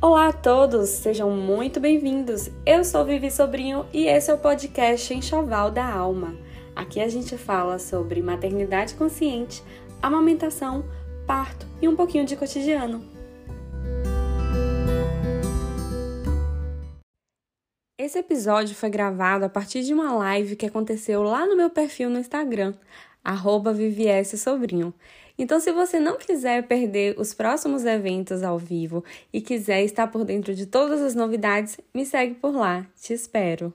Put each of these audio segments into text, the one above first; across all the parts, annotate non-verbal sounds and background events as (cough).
Olá a todos, sejam muito bem-vindos. Eu sou Vivi Sobrinho e esse é o podcast Enxoval da Alma. Aqui a gente fala sobre maternidade consciente, amamentação, parto e um pouquinho de cotidiano. Esse episódio foi gravado a partir de uma live que aconteceu lá no meu perfil no Instagram, arroba Sobrinho. Então, se você não quiser perder os próximos eventos ao vivo e quiser estar por dentro de todas as novidades, me segue por lá. Te espero.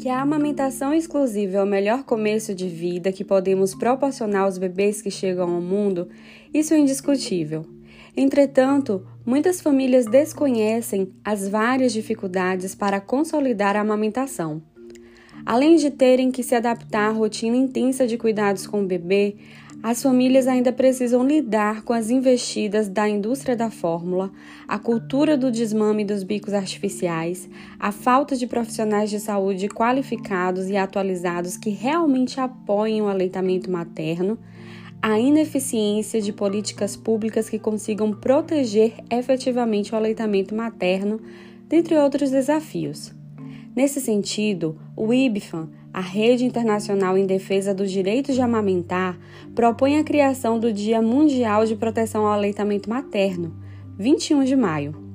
Que a amamentação exclusiva é o melhor começo de vida que podemos proporcionar aos bebês que chegam ao mundo, isso é indiscutível. Entretanto, muitas famílias desconhecem as várias dificuldades para consolidar a amamentação. Além de terem que se adaptar à rotina intensa de cuidados com o bebê, as famílias ainda precisam lidar com as investidas da indústria da fórmula, a cultura do desmame dos bicos artificiais, a falta de profissionais de saúde qualificados e atualizados que realmente apoiem o aleitamento materno, a ineficiência de políticas públicas que consigam proteger efetivamente o aleitamento materno, dentre outros desafios. Nesse sentido, o IBFAM, a Rede Internacional em Defesa dos Direitos de Amamentar, propõe a criação do Dia Mundial de Proteção ao Aleitamento Materno, 21 de maio.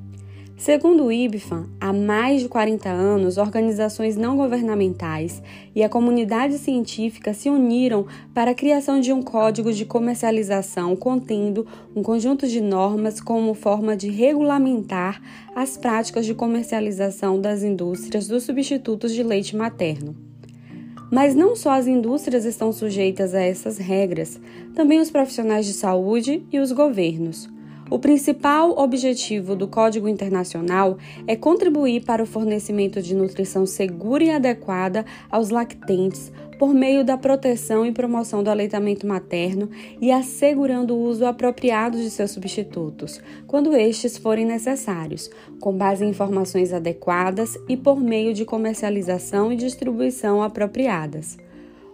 Segundo o IBFAM, há mais de 40 anos, organizações não governamentais e a comunidade científica se uniram para a criação de um código de comercialização contendo um conjunto de normas como forma de regulamentar as práticas de comercialização das indústrias dos substitutos de leite materno. Mas não só as indústrias estão sujeitas a essas regras, também os profissionais de saúde e os governos. O principal objetivo do Código Internacional é contribuir para o fornecimento de nutrição segura e adequada aos lactentes por meio da proteção e promoção do aleitamento materno e assegurando o uso apropriado de seus substitutos, quando estes forem necessários, com base em informações adequadas e por meio de comercialização e distribuição apropriadas.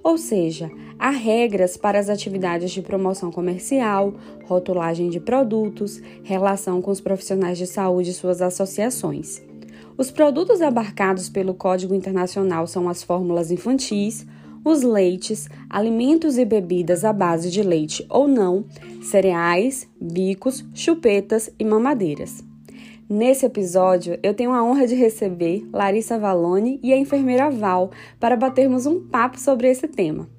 Ou seja, há regras para as atividades de promoção comercial, rotulagem de produtos, relação com os profissionais de saúde e suas associações. Os produtos abarcados pelo Código Internacional são as fórmulas infantis, os leites, alimentos e bebidas à base de leite ou não, cereais, bicos, chupetas e mamadeiras. Nesse episódio, eu tenho a honra de receber Larissa Valone e a enfermeira Val para batermos um papo sobre esse tema.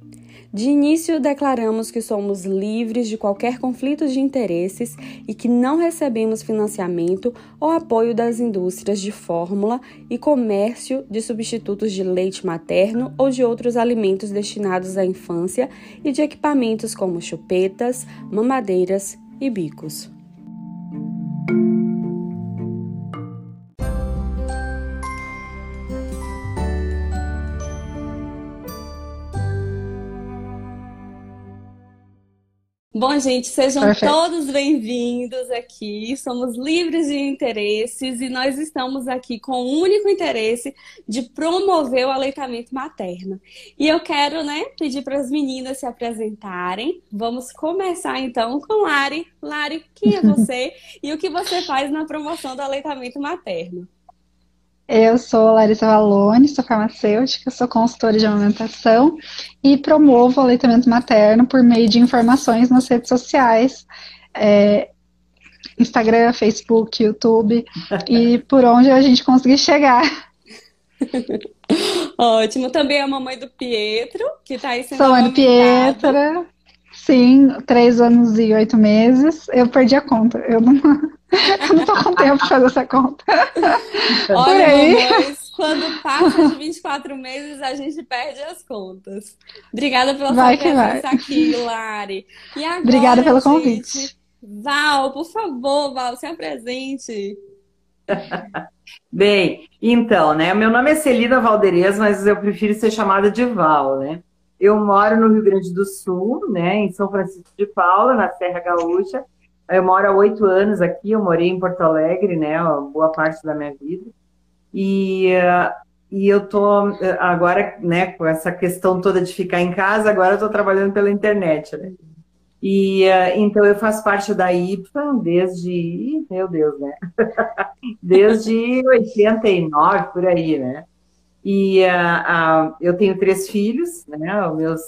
De início, declaramos que somos livres de qualquer conflito de interesses e que não recebemos financiamento ou apoio das indústrias de fórmula e comércio de substitutos de leite materno ou de outros alimentos destinados à infância e de equipamentos como chupetas, mamadeiras e bicos. Bom, gente, sejam todos bem-vindos aqui. Somos livres de interesses e nós estamos aqui com o único interesse de promover o aleitamento materno. E eu quero, né, pedir para as meninas se apresentarem. Vamos começar então com Lari. Lari, quem é (laughs) você e o que você faz na promoção do aleitamento materno? Eu sou Larissa Valone, sou farmacêutica, sou consultora de amamentação e promovo o aleitamento materno por meio de informações nas redes sociais, é, Instagram, Facebook, YouTube e por onde a gente conseguir chegar. (laughs) Ótimo. Também é a mamãe do Pietro, que está aí sendo Sou a Pietra. Sim, três anos e oito meses. Eu perdi a conta. Eu não, (laughs) eu não tô com tempo de fazer essa conta. Olha, mamães, quando passa de 24 meses, a gente perde as contas. Obrigada pela vai sua presença vai. aqui, Lari. E agora, Obrigada pelo gente, convite. Val, por favor, Val, se apresente. (laughs) Bem, então, né? Meu nome é Celina Valderez, mas eu prefiro ser chamada de Val, né? Eu moro no Rio Grande do Sul, né, em São Francisco de Paula, na Serra Gaúcha. Eu moro há oito anos aqui, eu morei em Porto Alegre, né, boa parte da minha vida. E, e eu tô agora, né, com essa questão toda de ficar em casa, agora eu tô trabalhando pela internet, né. E então eu faço parte da IPFA desde, meu Deus, né? (laughs) desde 89 por aí, né? E uh, uh, eu tenho três filhos, né? Os meus,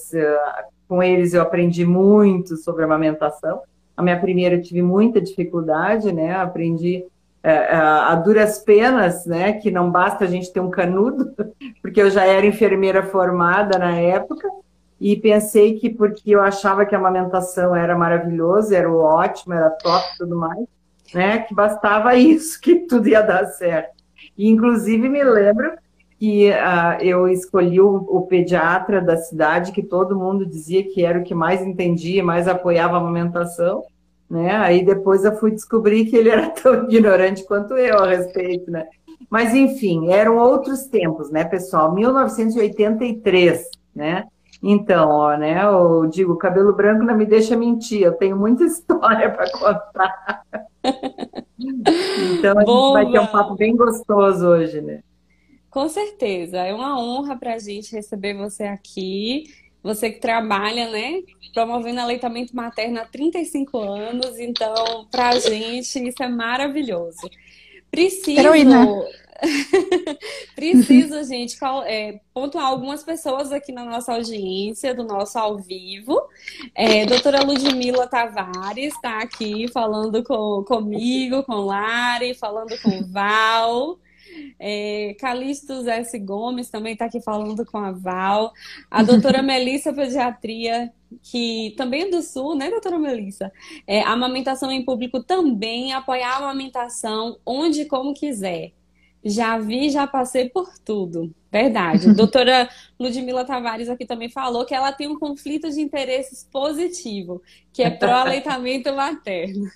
com eles eu aprendi muito sobre amamentação. A minha primeira eu tive muita dificuldade, né? Aprendi a duras penas, né? Que não basta a gente ter um canudo, (laughs) porque eu já era enfermeira formada na época e pensei que porque eu achava que a amamentação era maravilhoso, era ótimo, era top tudo mais, né, que bastava (laughs) isso, que tudo ia dar certo. E, inclusive, me lembro que uh, eu escolhi o, o, pediatra da cidade, que todo mundo dizia que era o que mais entendia, mais apoiava a amamentação, né, aí depois eu fui descobrir que ele era (laughs) tão ignorante quanto eu a respeito, né. Mas, enfim, eram outros tempos, né, pessoal, 1983, né, então, ó, né, eu digo, cabelo branco não me deixa mentir, eu tenho muita (laughs) história para contar. (laughs) então, a Boa. gente vai ter um papo bem gostoso hoje, né? Com certeza, é uma honra para a gente receber você aqui. Você que trabalha, né, promovendo aleitamento materno há 35 anos, então, para a gente, isso é maravilhoso. Preciso. Heroína. (laughs) Preciso, gente, é, pontuar algumas pessoas aqui na nossa audiência, do nosso ao vivo. É, doutora Ludmila Tavares está aqui falando com, comigo, com Lari, falando com Val. É, Calixto S. Gomes também está aqui falando com a Val. A doutora (laughs) Melissa Pediatria, que também é do Sul, né, doutora Melissa? É, amamentação em público também, apoiar a amamentação onde e como quiser. Já vi, já passei por tudo. Verdade. (laughs) Doutora Ludmila Tavares aqui também falou que ela tem um conflito de interesses positivo, que é pró-aleitamento materno.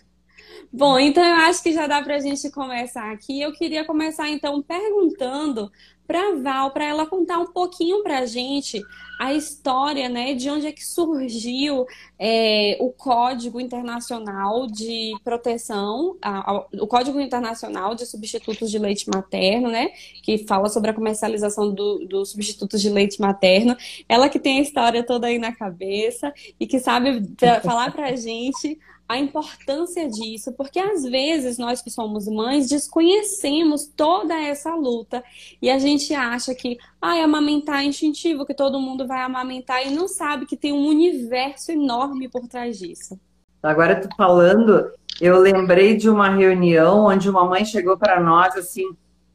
Bom, então eu acho que já dá para a gente começar aqui. Eu queria começar então perguntando para Val, para ela contar um pouquinho para a gente a história, né, de onde é que surgiu é, o Código Internacional de Proteção, a, a, o Código Internacional de Substitutos de Leite Materno, né, que fala sobre a comercialização dos do substitutos de leite materno. Ela que tem a história toda aí na cabeça e que sabe falar para a gente a importância disso, porque às vezes nós que somos mães desconhecemos toda essa luta e a gente acha que ah, amamentar é instintivo, que todo mundo vai amamentar e não sabe que tem um universo enorme por trás disso. Agora tu falando, eu lembrei de uma reunião onde uma mãe chegou para nós assim,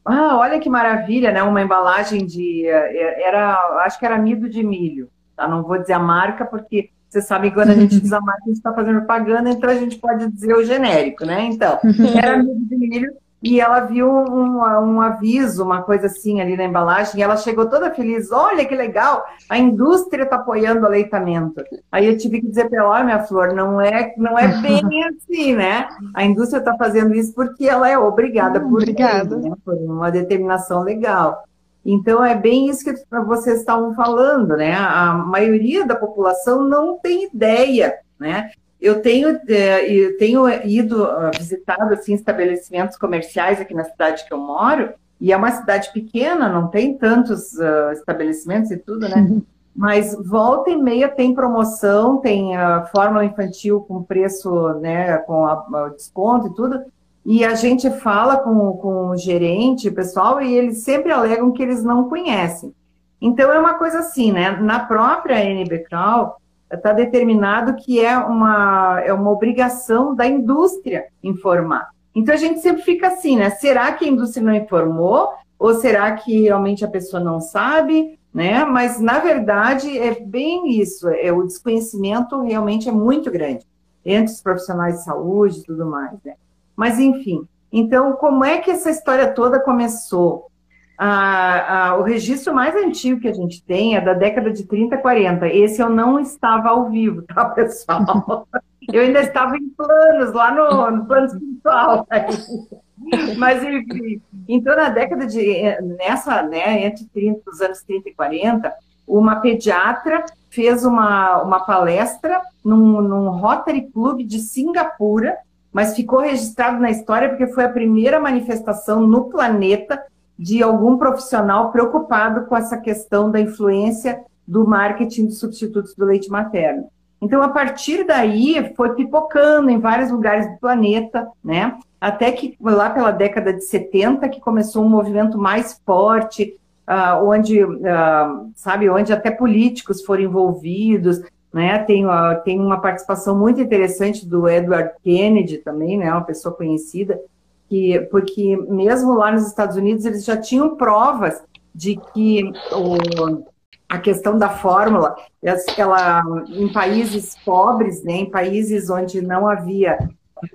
ah, olha que maravilha, né? Uma embalagem de eh, era, acho que era amido de milho, tá? Não vou dizer a marca porque você sabe que quando a gente diz a marca, a gente está fazendo propaganda, então a gente pode dizer o genérico, né? Então, era amido de milho e ela viu um, um, aviso, uma coisa assim ali na embalagem, e ela chegou toda feliz, olha que legal, a indústria está apoiando o aleitamento. Aí eu tive que dizer para ela, minha flor, não é, não é bem (laughs) assim, né? A indústria está fazendo isso porque ela é obrigada por, Obrigada. né? por uma determinação legal. Então, é bem isso que vocês estavam falando, né? A maioria da população não tem ideia, né? Eu tenho, é, eu tenho ido, ah, visitado, assim, estabelecimentos comerciais aqui na cidade que eu moro, e é uma cidade pequena, não tem tantos uh, estabelecimentos e tudo, né? Uhum. Mas volta e meia tem promoção, tem a fórmula infantil com preço, né, com a, a desconto e tudo, e a gente fala com, com o gerente, pessoal, e eles sempre alegam que eles não conhecem. Então, é uma coisa assim, né? Na própria NB está determinado que é uma, é uma obrigação da indústria informar. Então, a gente sempre fica assim, né? Será que a indústria não informou? Ou será que realmente a pessoa não sabe? Né? Mas, na verdade, é bem isso. É, o desconhecimento realmente é muito grande entre os profissionais de saúde e tudo mais, né? Mas, enfim. Então, como é que essa história toda começou? Ah, ah, o registro mais antigo que a gente tem é da década de 30, 40. Esse eu não estava ao vivo, (laughs) tá, pessoal? Eu ainda estava em planos, lá no, no plano espiritual. (laughs) Mas, enfim. Então, na década de. Nessa, né, entre 30, os anos 30 e 40, uma pediatra fez uma, uma palestra num, num Rotary Club de Singapura, mas ficou registrado na história porque foi a primeira manifestação no planeta de algum profissional preocupado com essa questão da influência do marketing de substitutos do leite materno. Então, a partir daí, foi pipocando em vários lugares do planeta, né? Até que lá pela década de 70 que começou um movimento mais forte, uh, onde, uh, sabe, onde até políticos foram envolvidos, né? Tem, tem uma participação muito interessante do Edward Kennedy também, né? Uma pessoa conhecida, que, porque mesmo lá nos Estados Unidos eles já tinham provas de que o, a questão da fórmula, ela, em países pobres, né, em países onde não havia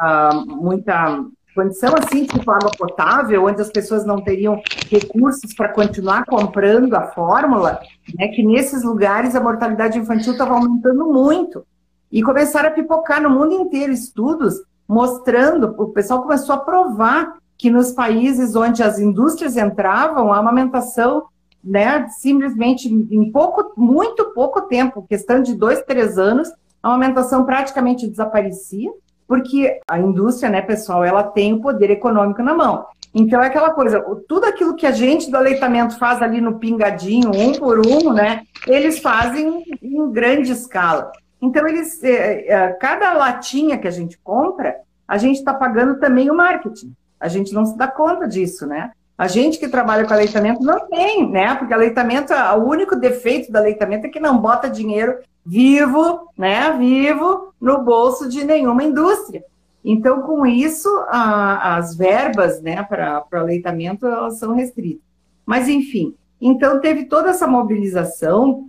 uh, muita condição assim, tipo água potável, onde as pessoas não teriam recursos para continuar comprando a fórmula, né, que nesses lugares a mortalidade infantil estava aumentando muito. E começaram a pipocar no mundo inteiro estudos mostrando, o pessoal começou a provar que nos países onde as indústrias entravam, a amamentação, né, simplesmente em pouco, muito pouco tempo, questão de dois, três anos, a amamentação praticamente desaparecia, porque a indústria, né, pessoal, ela tem o poder econômico na mão. Então é aquela coisa, tudo aquilo que a gente do aleitamento faz ali no pingadinho, um por um, né, eles fazem em grande escala. Então eles, é, é, cada latinha que a gente compra, a gente está pagando também o marketing. A gente não se dá conta disso, né? A gente que trabalha com aleitamento não tem, né? Porque aleitamento, o único defeito do aleitamento é que não bota dinheiro vivo, né? Vivo no bolso de nenhuma indústria. Então, com isso, a, as verbas, né, para o aleitamento, elas são restritas. Mas, enfim, então teve toda essa mobilização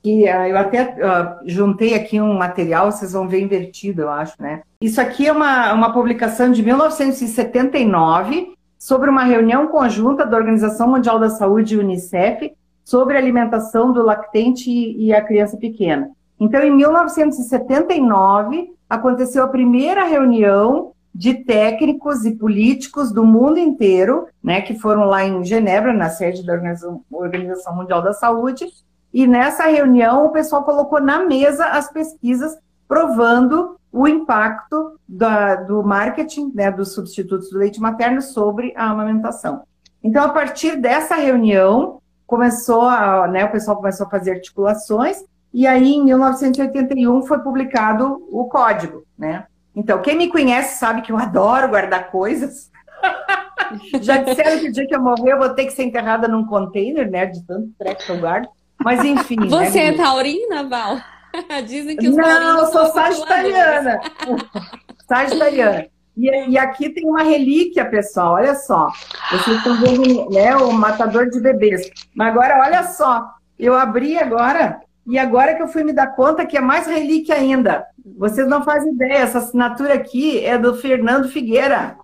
que uh, eu até uh, juntei aqui um material, vocês vão ver invertido, eu acho, né? Isso aqui é uma, uma publicação de 1979 sobre uma reunião conjunta da Organização Mundial da Saúde e Unicef sobre alimentação do lactente e a criança pequena. Então, em 1979, aconteceu a primeira reunião de técnicos e políticos do mundo inteiro, né, que foram lá em Genebra, na sede da Organização Mundial da Saúde, e nessa reunião, o pessoal colocou na mesa as pesquisas provando o impacto da, do marketing, né, dos substitutos do leite materno sobre a amamentação. Então, a partir dessa reunião, começou a, né, o pessoal começou a fazer articulações, e aí, em 1981, foi publicado o código, né? Então, quem me conhece sabe que eu adoro guardar coisas. (laughs) Já disseram que o dia que eu morrer eu vou ter que ser enterrada num container, né? De tanto treco que eu guardo. Mas enfim. Né, Você né, é taurina, Val? (laughs) Dizem que os Não, eu sou sagitariana. (laughs) sagitariana. E, e, aqui tem uma relíquia, pessoal, olha só. Vocês estão vendo né, o matador de bebês. Mas agora, olha só, eu abri agora, e agora que eu fui me dar conta que é mais relíquia ainda. Vocês não fazem ideia, essa assinatura aqui é do Fernando Figueira.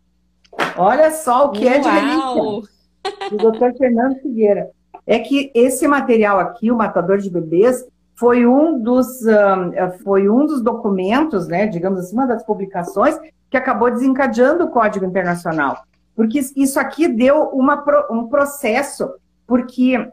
Olha só o que Uau. é de relíquia. Do doutor Fernando Figueira é que esse material aqui, o matador de bebês, foi um dos, foi um dos documentos, né, digamos assim, uma das publicações que acabou desencadeando o Código Internacional. Porque isso aqui deu uma, um processo, porque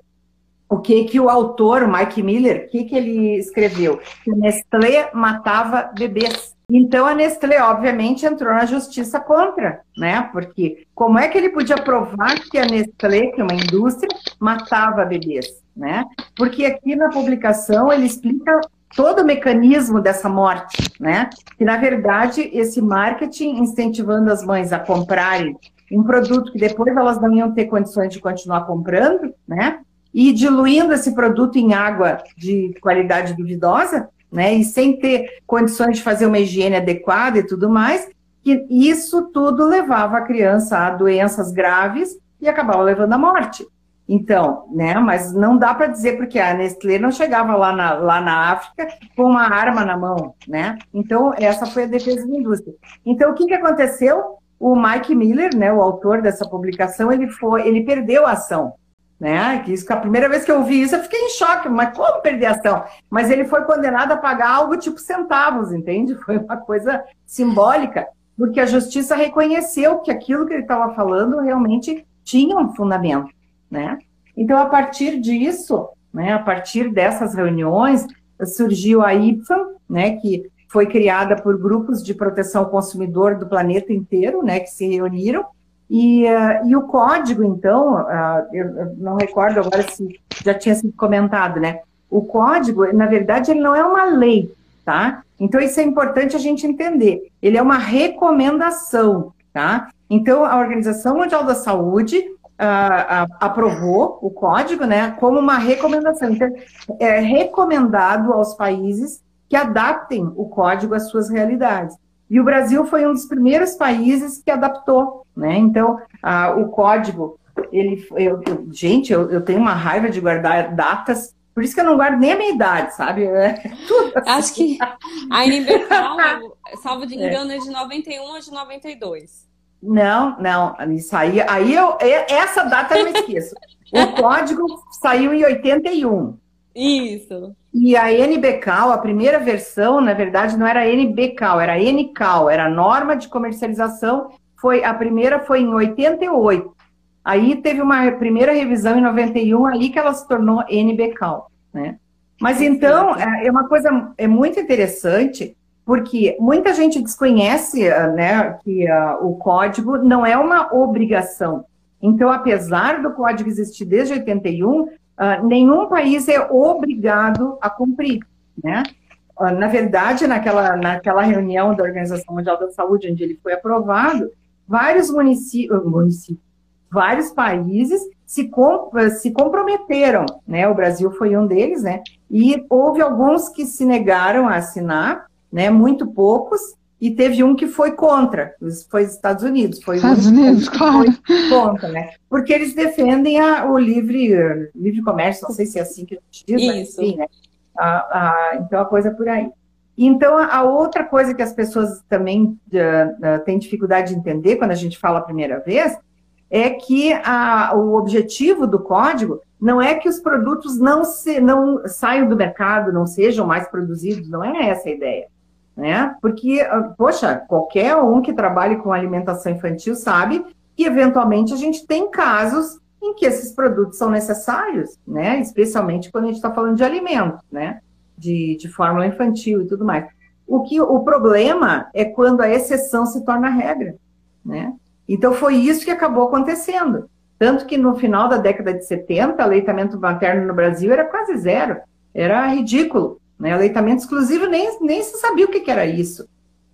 o que que o autor, Mike Miller, o que, que ele escreveu? Que Nestlé matava bebês. Então a Nestlé, obviamente, entrou na justiça contra, né? Porque como é que ele podia provar que a Nestlé, que é uma indústria, matava bebês, né? Porque aqui na publicação ele explica todo o mecanismo dessa morte, né? Que na verdade esse marketing incentivando as mães a comprarem um produto que depois elas não iam ter condições de continuar comprando, né? E diluindo esse produto em água de qualidade duvidosa, né? E sem ter condições de fazer uma higiene adequada e tudo mais, que isso tudo levava a criança a doenças graves e acabava levando à morte. Então, né, mas não dá para dizer porque a Nestlé não chegava lá na, lá na África com uma arma na mão, né? Então, essa foi a defesa da indústria. Então, o que, que aconteceu? O Mike Miller, né, o autor dessa publicação, ele foi, ele perdeu a ação né? Que isso, a primeira vez que eu vi isso, eu fiquei em choque, mas como perder ação? Mas ele foi condenado a pagar algo tipo centavos, entende? (laughs) Foi uma coisa simbólica, porque a justiça reconheceu que aquilo que ele estava falando realmente tinha um fundamento, né? Então, a partir disso, né, a partir dessas reuniões, surgiu a IPFA, né, que foi criada por grupos de proteção ao consumidor do planeta inteiro, né, que se reuniram e, uh, e o código, então, uh, eu não recordo agora se já tinha sido comentado, né? O código, na verdade, ele não é uma lei, tá? Então isso é importante a gente entender. Ele é uma recomendação, tá? Então a Organização Mundial da Saúde uh, uh, aprovou o código, né, como uma recomendação. Então é recomendado aos países que adaptem o código às suas realidades. E o Brasil foi um dos primeiros países que adaptou, né? Então uh, o código ele, eu, eu, gente, eu, eu tenho uma raiva de guardar datas por isso que eu não guardo nem a minha idade, sabe? É assim. Acho que a NB (laughs) salvo de é. engano, é. é de 91 ou de 92. Não, não, isso aí, aí eu, essa data eu não esqueço. o (laughs) código saiu em 81. Isso. E a NBCAL, a primeira versão, na verdade, não era NBCAL, era NCAL, era norma de comercialização. Foi a primeira foi em 88. Aí teve uma primeira revisão em 91, ali que ela se tornou NBCAL, né? Mas então, é, é uma coisa é muito interessante, porque muita gente desconhece né, que uh, o código não é uma obrigação. Então, apesar do código existir desde 81, uh, nenhum país é obrigado a cumprir, né? Uh, na verdade, naquela, naquela reunião da Organização Mundial da Saúde, onde ele foi aprovado, vários municípios, municípios vários países se, com, se comprometeram, né? O Brasil foi um deles, né? E houve alguns que se negaram a assinar, né? Muito poucos, e teve um que foi contra, foi Estados Unidos, foi Estados Unidos, claro. contra, né? Porque eles defendem a, o livre, livre comércio, não sei se é assim que a gente diz, Isso. mas enfim, né? A, a, então a coisa é por aí. Então, a outra coisa que as pessoas também uh, uh, têm dificuldade de entender quando a gente fala a primeira vez é que a, o objetivo do código não é que os produtos não, se, não saiam do mercado, não sejam mais produzidos, não é essa a ideia. Né? Porque, ah, poxa, qualquer um que trabalhe com alimentação infantil sabe que, eventualmente, a gente tem casos em que esses produtos são necessários, né? Especialmente quando a gente está falando de alimento, né? De, de fórmula infantil e tudo mais. O que o problema é quando a exceção se torna regra, né? Então foi isso que acabou acontecendo. Tanto que no final da década de 70, aleitamento materno no Brasil era quase zero. Era ridículo. Né? Aleitamento exclusivo nem, nem se sabia o que, que era isso.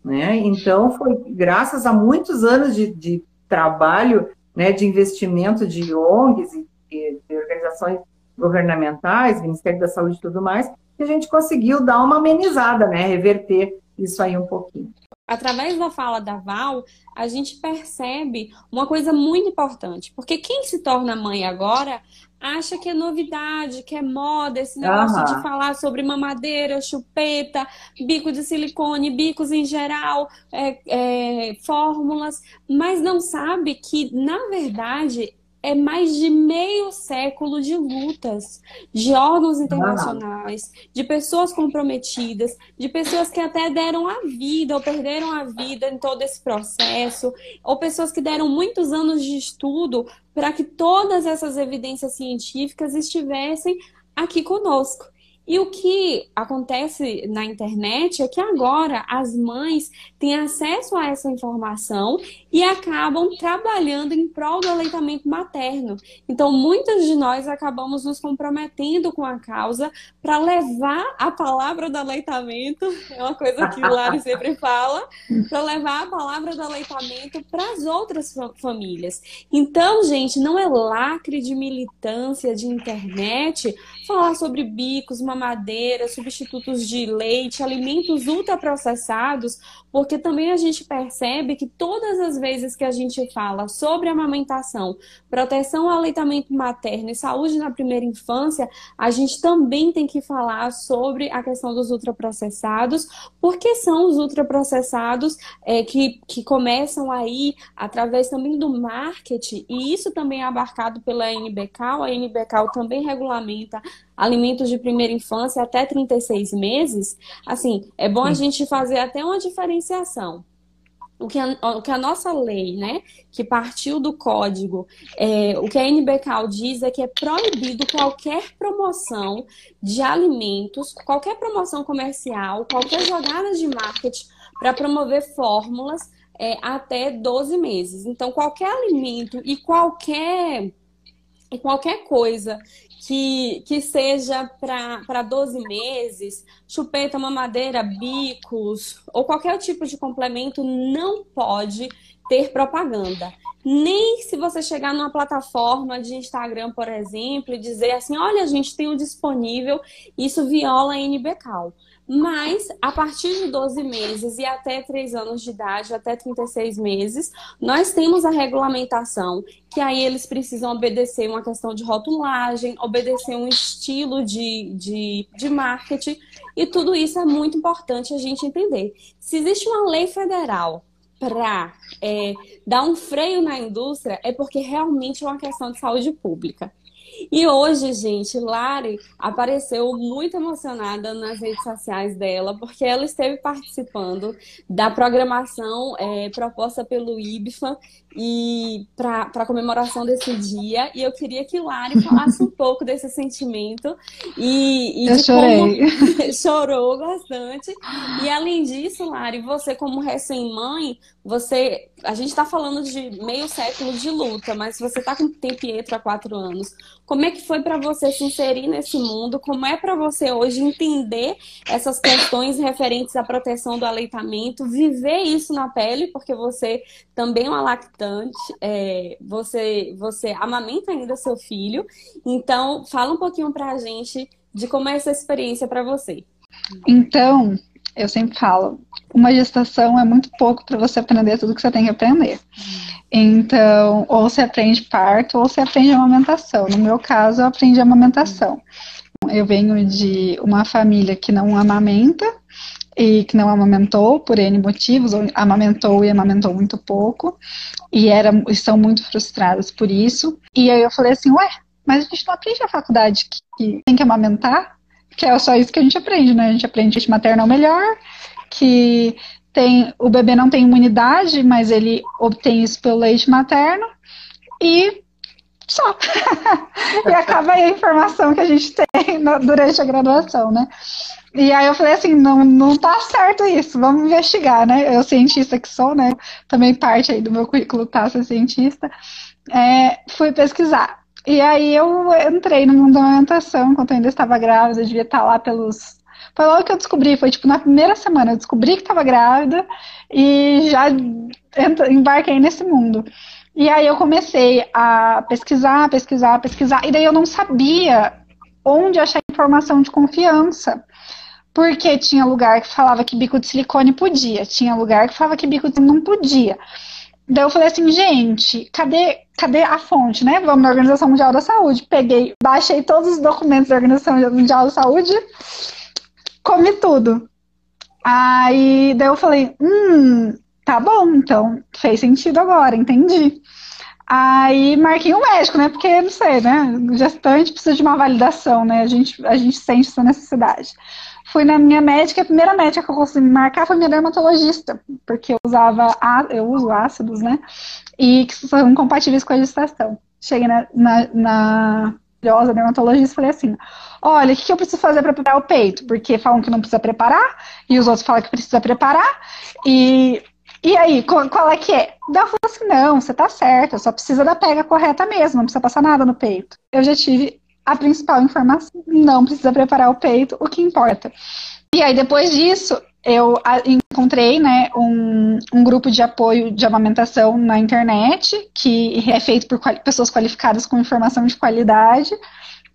Né? Então foi graças a muitos anos de, de trabalho, né, de investimento de ONGs e de, de organizações governamentais, Ministério da Saúde e tudo mais, que a gente conseguiu dar uma amenizada, né, reverter isso aí um pouquinho através da fala da Val, a gente percebe uma coisa muito importante, porque quem se torna mãe agora acha que é novidade, que é moda, esse negócio de falar sobre mamadeira, chupeta, bico de silicone, bicos em geral, é, é, fórmulas, mas não sabe que, na verdade, é mais de meio século de lutas de órgãos internacionais, de pessoas comprometidas, de pessoas que até deram a vida ou perderam a vida em todo esse processo, ou pessoas que deram muitos anos de estudo para que todas essas evidências científicas estivessem aqui conosco. E o que acontece na internet é que agora as mães têm acesso a essa informação e acabam trabalhando em prol do aleitamento materno. Então, muitas de nós acabamos nos comprometendo com a causa para levar a palavra do aleitamento, (laughs) é uma coisa que o Lari sempre fala, para levar a palavra do aleitamento para as outras famílias. Então, gente, não é lacre de militância de internet falar sobre bicos, mamadeira, substitutos de leite, alimentos ultraprocessados, porque também a gente percebe que todas as vezes que a gente fala sobre amamentação, proteção ao aleitamento materno e saúde na primeira infância, a gente também tem que falar sobre a questão dos ultraprocessados, porque são os ultraprocessados é, que, que começam aí através também do marketing, e isso também é abarcado pela NBCAL, a NBCAL também regulamenta alimentos de primeira infância até 36 meses, assim, é bom a gente fazer até uma diferenciação. O que, a, o que a nossa lei, né, que partiu do código, é, o que a NBCAL diz é que é proibido qualquer promoção de alimentos, qualquer promoção comercial, qualquer jogada de marketing para promover fórmulas é, até 12 meses. Então, qualquer alimento e qualquer e qualquer coisa que, que seja para 12 meses, chupeta, mamadeira, bicos ou qualquer tipo de complemento não pode ter propaganda. Nem se você chegar numa plataforma de Instagram, por exemplo, e dizer assim: olha, a gente tem o disponível, isso viola a NBCal. Mas a partir de 12 meses e até 3 anos de idade, até 36 meses, nós temos a regulamentação, que aí eles precisam obedecer uma questão de rotulagem, obedecer um estilo de, de, de marketing, e tudo isso é muito importante a gente entender. Se existe uma lei federal para é, dar um freio na indústria, é porque realmente é uma questão de saúde pública. E hoje, gente, Lari apareceu muito emocionada nas redes sociais dela, porque ela esteve participando da programação é, proposta pelo IBFA e para a comemoração desse dia. E eu queria que Lari falasse um pouco desse sentimento e, e eu chorei. como (laughs) chorou bastante. E além disso, Lari, você como recém-mãe, você a gente está falando de meio século de luta, mas você está com tem Pietro há quatro anos. Como é que foi para você se inserir nesse mundo? Como é para você hoje entender essas questões referentes à proteção do aleitamento, viver isso na pele, porque você também é uma lactante, é, você você amamenta ainda seu filho. Então, fala um pouquinho para a gente de como é essa experiência para você. Então, eu sempre falo, uma gestação é muito pouco para você aprender tudo que você tem que aprender. Então, ou você aprende parto, ou você aprende amamentação. No meu caso, eu aprendi amamentação. Eu venho de uma família que não amamenta e que não amamentou por N motivos, ou amamentou e amamentou muito pouco, e era, estão muito frustradas por isso. E aí eu falei assim, ué, mas a gente não aprende na faculdade que tem que amamentar? Que é só isso que a gente aprende, né? A gente aprende que maternal melhor, que tem, o bebê não tem imunidade, mas ele obtém isso pelo leite materno, e só. (laughs) e acaba aí a informação que a gente tem no, durante a graduação, né? E aí eu falei assim, não, não tá certo isso, vamos investigar, né? Eu cientista que sou, né? Também parte aí do meu currículo tá ser cientista. É, fui pesquisar. E aí eu entrei no mundo da amamentação, enquanto eu ainda estava grávida, eu devia estar lá pelos foi logo que eu descobri, foi tipo na primeira semana, eu descobri que estava grávida e já embarquei nesse mundo. E aí eu comecei a pesquisar, pesquisar, pesquisar, e daí eu não sabia onde achar informação de confiança. Porque tinha lugar que falava que bico de silicone podia, tinha lugar que falava que bico de não podia. Daí eu falei assim, gente, cadê, cadê a fonte, né? Vamos na Organização Mundial da Saúde. Peguei, baixei todos os documentos da Organização Mundial da Saúde, comi tudo. Aí daí eu falei, hum, tá bom, então fez sentido agora, entendi. Aí marquei um médico, né? Porque, não sei, né? Gestante precisa de uma validação, né? A gente, a gente sente essa necessidade. Fui na minha médica, a primeira médica que eu consegui marcar foi minha dermatologista, porque eu usava, eu uso ácidos, né? E que são compatíveis com a gestação. Cheguei na, na, na dermatologista e falei assim: olha, o que eu preciso fazer para preparar o peito? Porque falam que não precisa preparar, e os outros falam que precisa preparar, e, e aí, qual, qual é que é? Daí falou assim, não, você tá certa, só precisa da pega correta mesmo, não precisa passar nada no peito. Eu já tive a principal informação, não precisa preparar o peito, o que importa. E aí, depois disso, eu encontrei né, um, um, grupo de apoio de amamentação na internet, que é feito por pessoas qualificadas com informação de qualidade,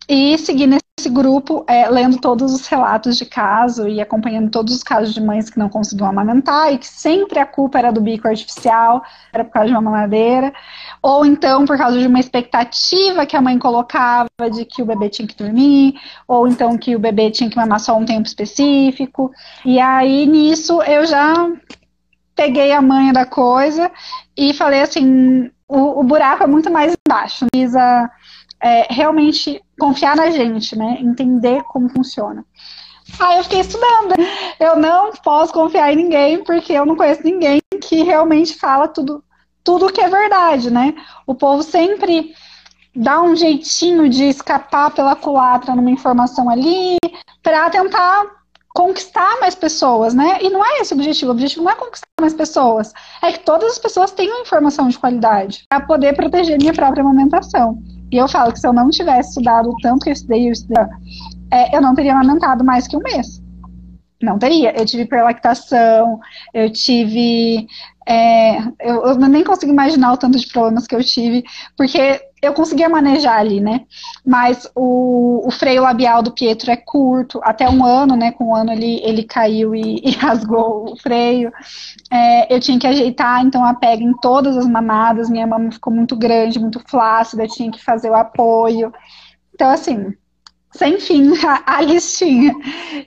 e segui nesse grupo, é, lendo todos os relatos de caso e acompanhando todos os casos de mães que não conseguiam amamentar e que sempre a culpa era do bico artificial, era por causa de uma mamadeira, ou então por causa de uma expectativa que a mãe colocava de que o bebê tinha que dormir, ou então que o bebê tinha que mamar só um tempo específico. E aí nisso eu já peguei a manha da coisa e falei assim: o, o buraco é muito mais embaixo. Precisa é, realmente confiar na gente, né? Entender como funciona. Aí eu fiquei estudando. Eu não posso confiar em ninguém porque eu não conheço ninguém que realmente fala tudo tudo que é verdade, né? O povo sempre dá um jeitinho de escapar pela culatra numa informação ali para tentar conquistar mais pessoas, né? E não é esse o objetivo. O objetivo não é conquistar mais pessoas, é que todas as pessoas tenham informação de qualidade para poder proteger minha própria amamentação. E eu falo que se eu não tivesse estudado tanto que eu estudei, eu, estudei, é, eu não teria amamentado mais que um mês. Não teria. Eu tive hiperlactação, eu tive. É, eu, eu, nem consigo imaginar o tanto de problemas que eu tive, porque eu conseguia manejar ali, né? Mas o, o freio labial do Pietro é curto, até um ano, né? Com um ano ele, ele caiu e, (laughs) e rasgou o freio. É, eu tinha que ajeitar, então, a pega em todas as mamadas. Minha mama ficou muito grande, muito flácida, eu tinha que fazer o apoio. Então, assim, sem fim (laughs) a, a, listinha.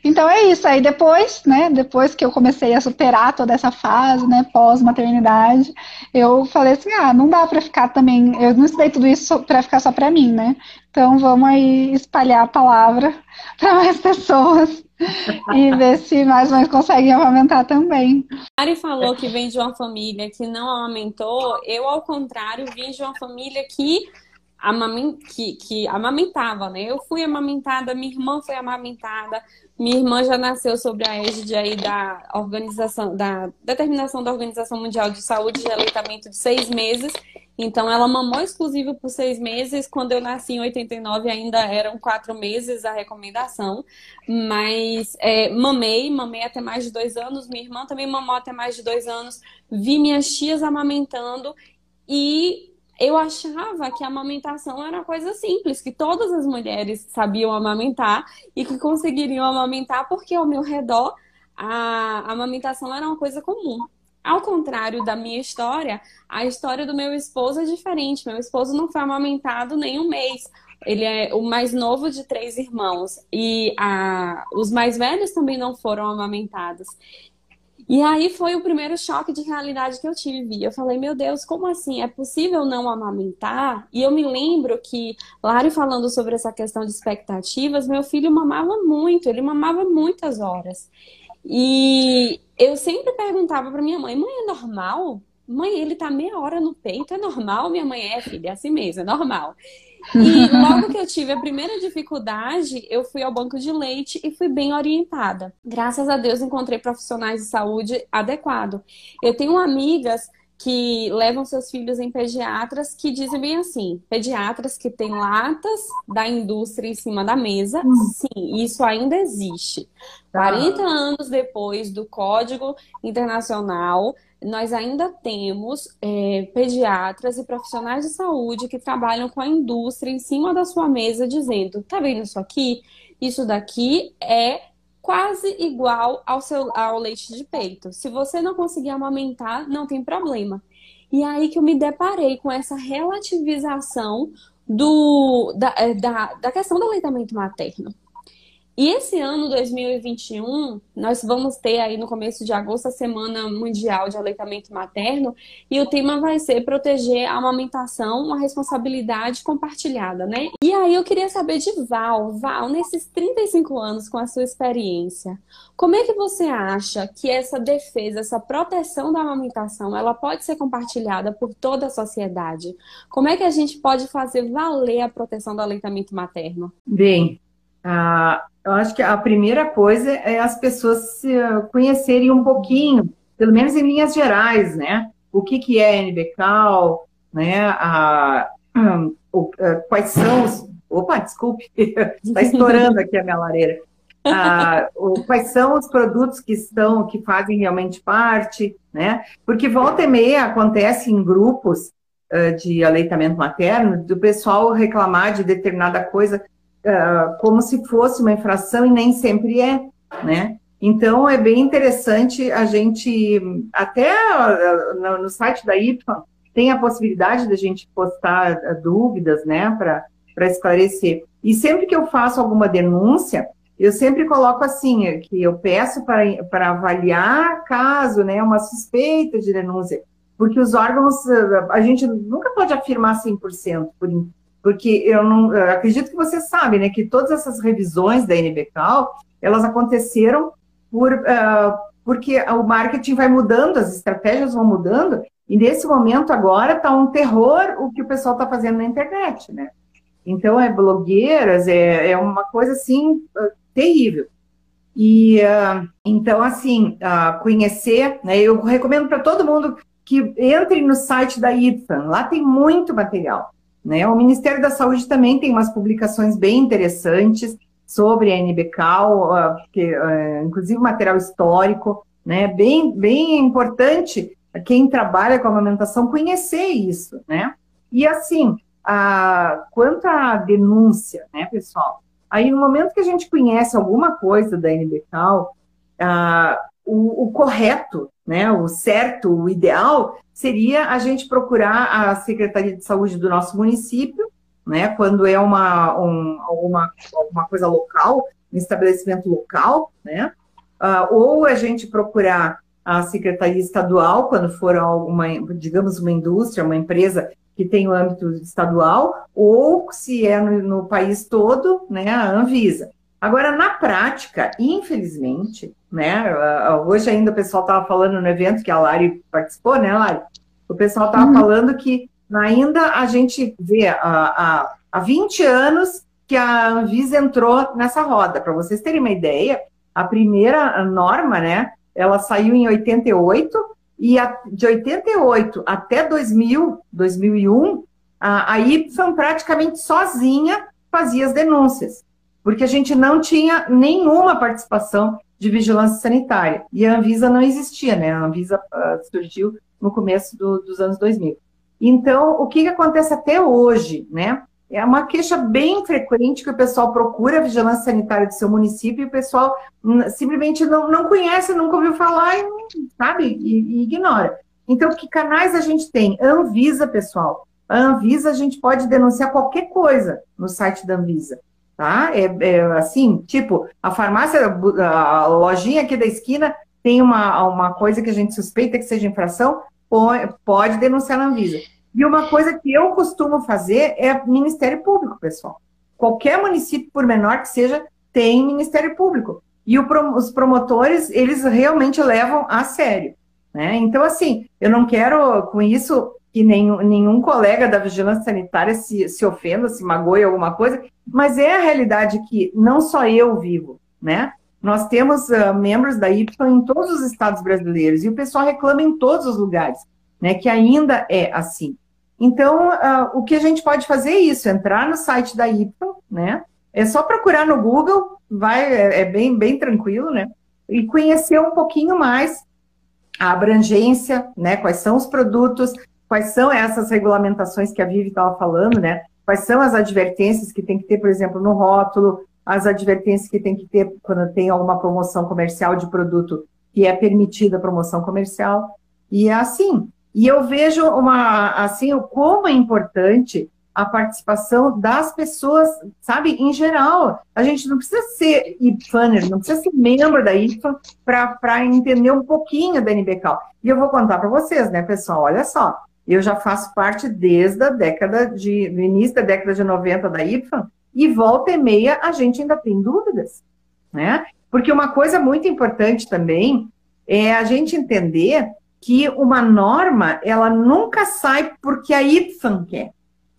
Então é isso. Aí depois, né, depois que eu comecei a superar toda essa fase, né, pós-maternidade, eu falei assim, ah, não dá para ficar também, eu não estudei tudo isso para ficar só para mim, né? Então vamos aí espalhar a palavra (laughs) para mais pessoas (laughs) e ver se mais mães conseguem amamentar também. Ari falou que vem de uma família que não amamentou, eu ao contrário vim de uma família que amament, que, que amamentava, né? Eu fui amamentada, minha irmã foi amamentada, minha irmã já nasceu sobre a égide aí da organização, da determinação da Organização Mundial de Saúde de aleitamento de seis meses. Então, ela mamou exclusivo por seis meses. Quando eu nasci em 89, ainda eram quatro meses a recomendação. Mas é, mamei, mamei até mais de dois anos. Minha irmã também mamou até mais de dois anos. Vi minhas tias amamentando e eu achava que a amamentação era uma coisa simples, que todas as mulheres sabiam amamentar e que conseguiriam amamentar porque ao meu redor a amamentação era uma coisa comum. Ao contrário da minha história, a história do meu esposo é diferente. Meu esposo não foi amamentado nem um mês. Ele é o mais novo de três irmãos e a, os mais velhos também não foram amamentados. E aí foi o primeiro choque de realidade que eu tive. Eu falei, meu Deus, como assim? É possível não amamentar? E eu me lembro que, Lari falando sobre essa questão de expectativas, meu filho mamava muito, ele mamava muitas horas. E eu sempre perguntava para minha mãe, mãe, é normal? Mãe, ele tá meia hora no peito, é normal? Minha mãe é, filha, é assim mesmo, é normal. (laughs) E logo que eu tive a primeira dificuldade, eu fui ao banco de leite e fui bem orientada. Graças a Deus encontrei profissionais de saúde adequado. Eu tenho amigas que levam seus filhos em pediatras que dizem bem assim: pediatras que têm latas da indústria em cima da mesa. Hum. Sim, isso ainda existe. 40 ah. anos depois do Código Internacional nós ainda temos é, pediatras e profissionais de saúde que trabalham com a indústria em cima da sua mesa, dizendo: tá vendo isso aqui? Isso daqui é quase igual ao, seu, ao leite de peito. Se você não conseguir amamentar, não tem problema. E aí que eu me deparei com essa relativização do, da, é, da, da questão do aleitamento materno. E esse ano 2021, nós vamos ter aí no começo de agosto a Semana Mundial de Aleitamento Materno, e o tema vai ser proteger a amamentação, uma responsabilidade compartilhada, né? E aí eu queria saber de Val, Val, nesses 35 anos com a sua experiência, como é que você acha que essa defesa, essa proteção da amamentação, ela pode ser compartilhada por toda a sociedade? Como é que a gente pode fazer valer a proteção do aleitamento materno? Bem, ah, eu acho que a primeira coisa é as pessoas se conhecerem um pouquinho, pelo menos em linhas gerais, né? O que, que é NBCal, né? A, a, quais são os. Opa, desculpe, está (laughs) estourando aqui a minha lareira. Ah, o, quais são os produtos que estão, que fazem realmente parte, né? Porque volta e meia acontece em grupos uh, de aleitamento materno, do pessoal reclamar de determinada coisa uh, como se fosse uma infração e nem sempre é, né? Então é bem interessante a gente, até uh, no, site da IPA, tem a possibilidade da gente postar uh, dúvidas, né, para esclarecer. E sempre que eu faço alguma denúncia, eu sempre coloco assim, que eu peço para avaliar caso, né, uma suspeita de denúncia, porque os órgãos, a gente nunca pode afirmar 100%, por, porque eu não eu acredito que você sabe, né, que todas essas revisões da NBCal, elas aconteceram por uh, porque o marketing vai mudando, as estratégias vão mudando, e nesse momento agora está um terror o que o pessoal está fazendo na internet, né? Então é blogueiras, é, é uma coisa assim uh, terrível. E uh, então assim conhecer, né? Eu recomendo para todo mundo que entre no site da IFAN, lá tem muito material Né? O Ministério da Saúde também tem umas publicações bem interessantes sobre a NBCal, que, uh, inclusive material histórico, né? Bem, bem importante quem trabalha com amamentação conhecer isso, né? E assim, a, quanto à denúncia, né, pessoal? Aí no momento que a gente conhece alguma coisa da NBCal, uh, o, o, correto, né, o certo, o ideal seria a gente procurar a Secretaria de Saúde do nosso município, né, quando é uma, um, alguma, alguma coisa local, um estabelecimento local, né, uh, ou a gente procurar a Secretaria Estadual, quando for alguma, digamos, uma indústria, uma empresa que tem o âmbito estadual, ou se é no, no país todo, né, a Anvisa. Agora, na prática, infelizmente, né, hoje ainda o pessoal estava falando no evento que a Lari participou, né, Lari? O pessoal estava uhum. falando que ainda a gente vê há, há 20 anos que a Anvisa entrou nessa roda. Para vocês terem uma ideia, a primeira norma, né, ela saiu em 88 e a, de 88 até 2000, 2001, a, a IPFAM praticamente sozinha fazia as denúncias porque a gente não tinha nenhuma participação de vigilância sanitária. E a Anvisa não existia, né? A Anvisa uh, surgiu no começo do, dos anos 2000. Então, o que, que acontece até hoje, né? É uma queixa bem frequente que o pessoal procura a vigilância sanitária do seu município e o pessoal simplesmente não, não conhece, nunca ouviu falar e, sabe, e, e ignora. Então, que canais a gente tem? Anvisa, pessoal. A Anvisa, a gente pode denunciar qualquer coisa no site da Anvisa tá? É, é, assim, tipo, a farmácia, a lojinha aqui da esquina tem uma, uma coisa que a gente suspeita que seja infração, pode denunciar na Anvisa. E uma coisa que eu costumo fazer é Ministério Público, pessoal. Qualquer município, por menor que seja, tem Ministério Público. E o, os promotores, eles realmente levam a sério. Né? Então, assim, eu não quero com isso que nenhum, nenhum colega da vigilância sanitária se, se ofenda, se magoe alguma coisa, mas é a realidade que não só eu vivo, né? Nós temos uh, membros da IPFA em todos os estados brasileiros e o pessoal reclama em todos os lugares, né? Que ainda é assim. Então, uh, o que a gente pode fazer é isso, entrar no site da IPFA, né? É só procurar no Google, vai, é, é bem, bem tranquilo, né? E conhecer um pouquinho mais a abrangência, né? Quais são os produtos, quais são essas regulamentações que a Vivi estava falando, né? Quais são as advertências que tem que ter, por exemplo, no rótulo, as advertências que tem que ter quando tem alguma promoção comercial de produto que é permitida a promoção comercial. E é assim. E eu vejo uma assim como é importante a participação das pessoas, sabe, em geral. A gente não precisa ser IPFANER, não precisa ser membro da IPFAN para entender um pouquinho da NBCal. E eu vou contar para vocês, né, pessoal? Olha só, eu já faço parte desde a década de, início da década de 90 da IPFAN, e volta e meia a gente ainda tem dúvidas, né? Porque uma coisa muito importante também é a gente entender que uma norma, ela nunca sai porque a IPFAN quer,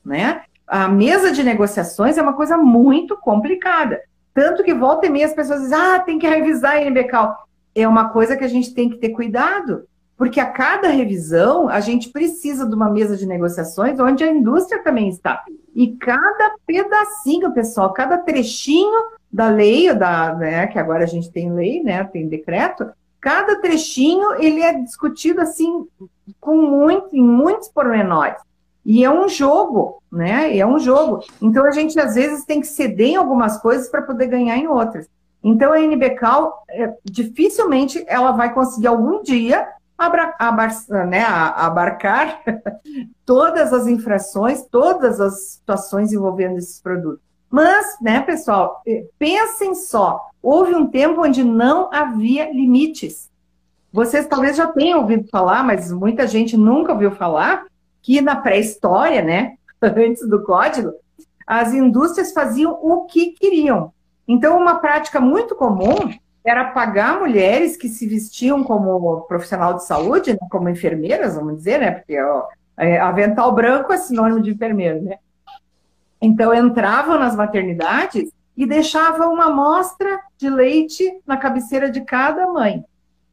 né? A mesa de negociações é uma coisa muito complicada. Tanto que volta e meia as pessoas dizem, ah, tem que revisar a NBCal. É uma coisa que a gente tem que ter cuidado, porque a cada revisão a gente precisa de uma mesa de negociações onde a indústria também está. E cada pedacinho, pessoal, cada trechinho da lei, da, né, que agora a gente tem lei, né, tem decreto, cada trechinho ele é discutido assim com muito, em muitos pormenores. E é um jogo, né? É um jogo. Então a gente às vezes tem que ceder em algumas coisas para poder ganhar em outras. Então a NBCal é, dificilmente ela vai conseguir algum dia abar, né, abarcar (laughs) todas as infrações, todas as situações envolvendo esses produtos. Mas, né, pessoal, eh, pensem só, houve um tempo onde não havia limites. Vocês talvez já tenham ouvido falar, mas muita gente nunca ouviu falar, que na pré-história, né, (laughs) antes do código, as indústrias faziam o que queriam. Então, uma prática muito comum era pagar mulheres que se vestiam como profissional de saúde, né, como enfermeiras, vamos dizer, né? Porque ó, é, avental branco é sinônimo de enfermeiro, né? Então entravam nas maternidades e deixavam uma amostra de leite na cabeceira de cada mãe.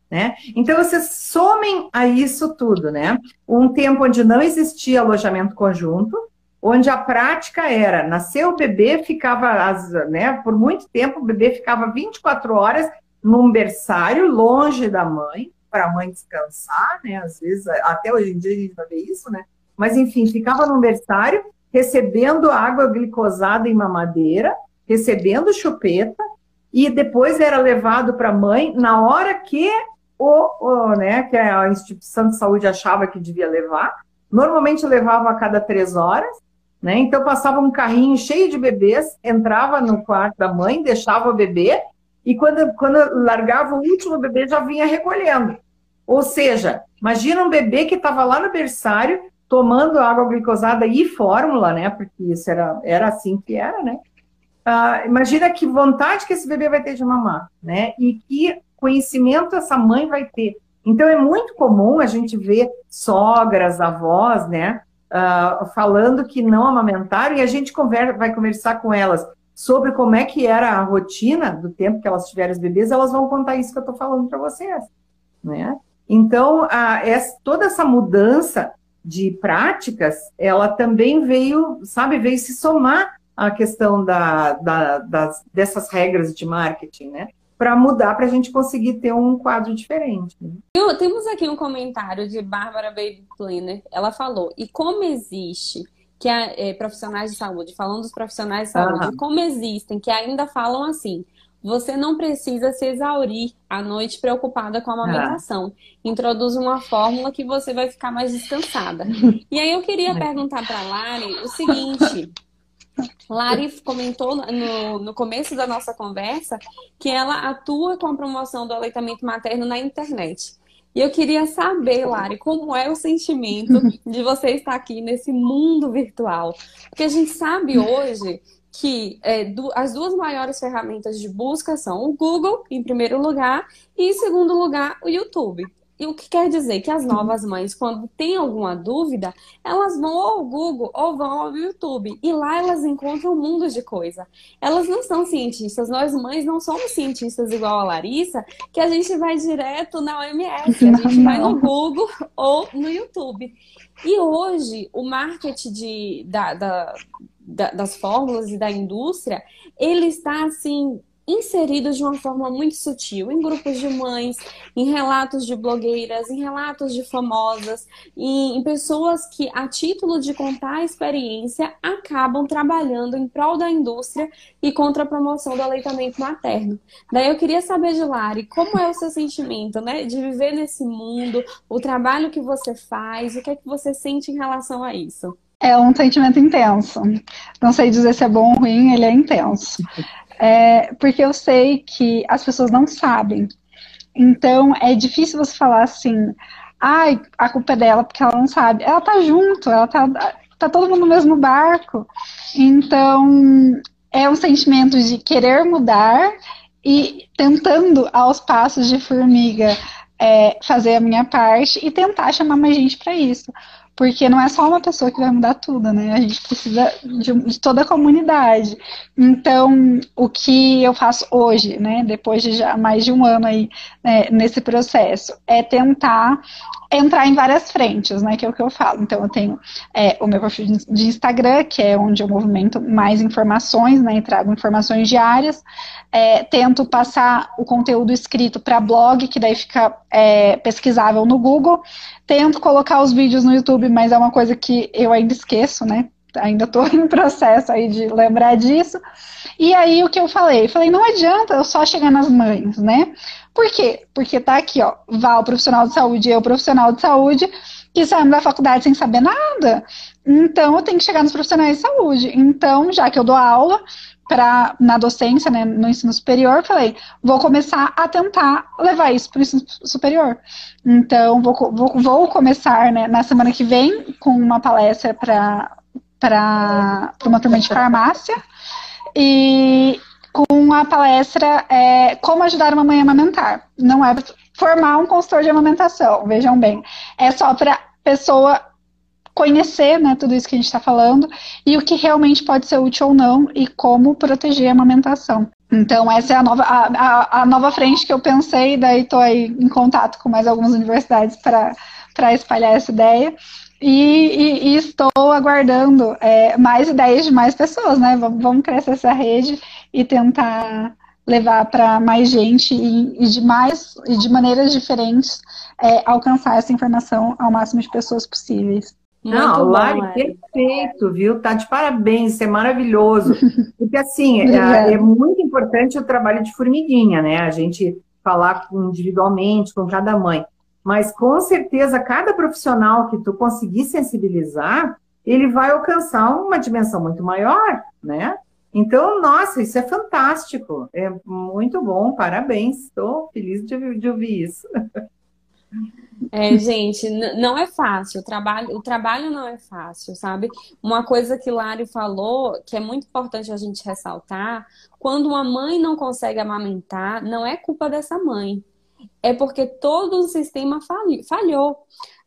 Né? Então, vocês somem a isso tudo, né? Um tempo onde não existia alojamento conjunto, onde a prática era, nasceu o bebê, ficava, né, por muito tempo, o bebê ficava 24 horas num berçário, longe da mãe, para a mãe descansar, né, às vezes, até hoje em dia a gente vai ver isso, né, mas enfim, ficava num berçário, recebendo água glicosada em mamadeira, recebendo chupeta, e depois era levado para a mãe na hora que o, o, né, que a instituição de saúde achava que devia levar. Normalmente levava a cada três horas, né? Então passava um carrinho cheio de bebês, entrava no quarto da mãe, deixava o bebê e quando, quando largava o último bebê já vinha recolhendo. Ou seja, imagina um bebê que estava lá no berçário tomando água glicosada e fórmula, né? Porque isso era, era assim que era, né? Ah, imagina que vontade que esse bebê vai ter de mamar, né? E que conhecimento essa mãe vai ter. Então é muito comum a gente ver sogras, avós, né? uh, falando que não amamentaram, e a gente conversa, vai conversar com elas sobre como é que era a rotina do tempo que elas tiveram os bebês, elas vão contar isso que eu estou falando para vocês. Né? Então, a, essa, toda essa mudança de práticas, ela também veio, sabe, veio se somar à questão da, da, das, dessas regras de marketing, né? para mudar, para a gente conseguir ter um quadro diferente. Né? Temos aqui um comentário de Bárbara Baby Cleaner. Ela falou: e como existe que é, profissionais de saúde, falando dos profissionais de saúde, uhum. como existem que ainda falam assim. Você não precisa se exaurir à noite preocupada com a amamentação. Introduz uma fórmula que você vai ficar mais descansada. (laughs) E aí eu queria perguntar para a Lari o seguinte: Lari comentou no, no começo da nossa conversa que ela atua com a promoção do aleitamento materno na internet. E eu queria saber, Lari, como é o sentimento (laughs) de você estar aqui nesse mundo virtual? Porque a gente sabe hoje que é, do, as duas maiores ferramentas de busca são o Google, em primeiro lugar, e em segundo lugar, o YouTube. E o que quer dizer que as novas mães, quando têm alguma dúvida, elas vão ao Google ou vão ao YouTube. E lá elas encontram um mundo de coisa. Elas não são cientistas. Nós mães não somos cientistas igual a Larissa, que a gente vai direto na OMS. A gente vai no Google ou no YouTube. E hoje, o marketing de, da, da, da, das fórmulas e da indústria, ele está assim inseridos de uma forma muito sutil em grupos de mães, em relatos de blogueiras, em relatos de famosas, em, em pessoas que, a título de contar a experiência, acabam trabalhando em prol da indústria e contra a promoção do aleitamento materno. Daí eu queria saber de Lari, como é o seu sentimento, né, de viver nesse mundo, o trabalho que você faz, o que é que você sente em relação a isso? É um sentimento intenso. Não sei dizer se é bom ou ruim, ele é intenso. É, porque eu sei que as pessoas não sabem. Então, é difícil você falar assim, ai, a culpa é dela porque ela não sabe. Ela tá junto, ela tá, tá todo mundo no mesmo barco. Então, é um sentimento de querer mudar e tentando aos passos de formiga é, fazer a minha parte e tentar chamar mais gente para isso. Porque não é só uma pessoa que vai mudar tudo, né? A gente precisa de, de, toda a comunidade. Então, o que eu faço hoje, né, depois de já mais de um ano aí né, nesse processo, é tentar entrar em várias frentes, né, que é o que eu falo. Então, eu tenho é, o meu perfil de Instagram, que é onde eu movimento mais informações, né, e trago informações diárias. É, tento passar o conteúdo escrito para blog, que daí fica é, pesquisável no Google. Tento colocar os vídeos no YouTube, mas é uma coisa que eu ainda esqueço, né? Ainda estou (laughs) em processo aí de lembrar disso. E aí o que eu falei? Falei, não adianta eu só chegar nas mães, né? Por quê? Porque tá aqui, ó, Val, profissional de saúde, eu, profissional de saúde, que saímos da faculdade sem saber nada. Então eu tenho que chegar nos profissionais de saúde. Então, já que eu dou aula, pra, na docência, né, no ensino superior, falei, vou começar a tentar levar isso para o ensino superior. Então, vou, vou, vou começar né, na semana que vem com uma palestra para uma turma de farmácia e com a palestra é, Como ajudar uma mãe a amamentar. Não é formar um consultor de amamentação, vejam bem. É só para pessoa conhecer né, tudo isso que a gente está falando e o que realmente pode ser útil ou não e como proteger a amamentação. Então, essa é a nova, a, a, a nova frente que eu pensei, daí estou aí em contato com mais algumas universidades para espalhar essa ideia. E, e, e estou aguardando é, mais ideias de mais pessoas, né? Vamos, vamos crescer essa rede e tentar levar para mais gente e, e, de mais e de maneiras diferentes é, alcançar essa informação ao máximo de pessoas possíveis. Não, bom, Lari, perfeito, viu? Tá de parabéns, isso é maravilhoso. (laughs) Porque assim, é, é, muito importante o trabalho de formiguinha, né? A gente falar individualmente com cada mãe. Mas com certeza, cada profissional que tu conseguir sensibilizar, ele vai alcançar uma dimensão muito maior, né? Então, nossa, isso é fantástico. É muito bom, parabéns. Estou feliz de, de ouvir isso. É, gente, não é fácil. O trabalho, o trabalho não é fácil, sabe? Uma coisa que Lário falou, que é muito importante a gente ressaltar, quando uma mãe não consegue amamentar, não é culpa dessa mãe. É porque todo o sistema falhou.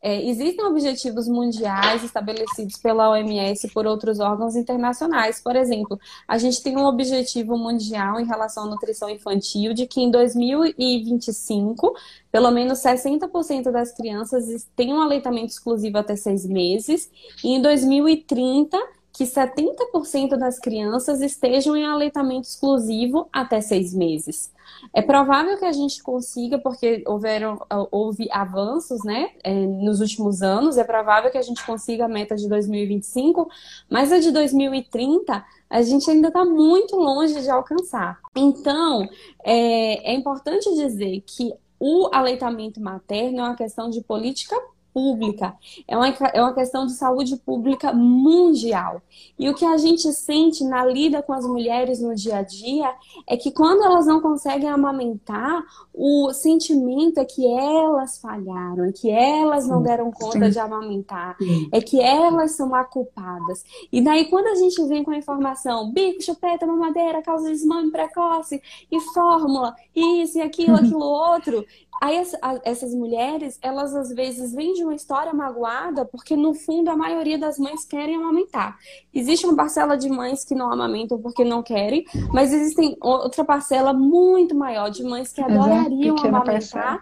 É, existem objetivos mundiais estabelecidos pela OMS e por outros órgãos internacionais. Por exemplo, a gente tem um objetivo mundial em relação à nutrição infantil de que em 2025, pelo menos 60% das crianças tenham aleitamento exclusivo até seis meses, e em 2030 que 70% das crianças estejam em aleitamento exclusivo até seis meses. É provável que a gente consiga, porque houveram, houve avanços né, é, nos últimos anos, é provável que a gente consiga a meta de 2025, mas a de 2030 a gente ainda está muito longe de alcançar. Então, é, é importante dizer que o aleitamento materno é uma questão de política pública, é uma, é uma questão de saúde pública mundial. E o que a gente sente na lida com as mulheres no dia a dia é que quando elas não conseguem amamentar, o sentimento é que elas falharam, é que elas não deram conta sim. de amamentar, sim. é que elas são a culpadas. E daí, quando a gente vem com a informação, bico, chupeta, mamadeira, causa de desmame precoce, e fórmula, isso e aquilo, (laughs) aquilo outro, Aí essas mulheres, elas às vezes vêm de uma história magoada, porque no fundo a maioria das mães querem amamentar. Existe uma parcela de mães que não amamentam porque não querem, mas existem outra parcela muito maior de mães que adorariam amamentar parcela.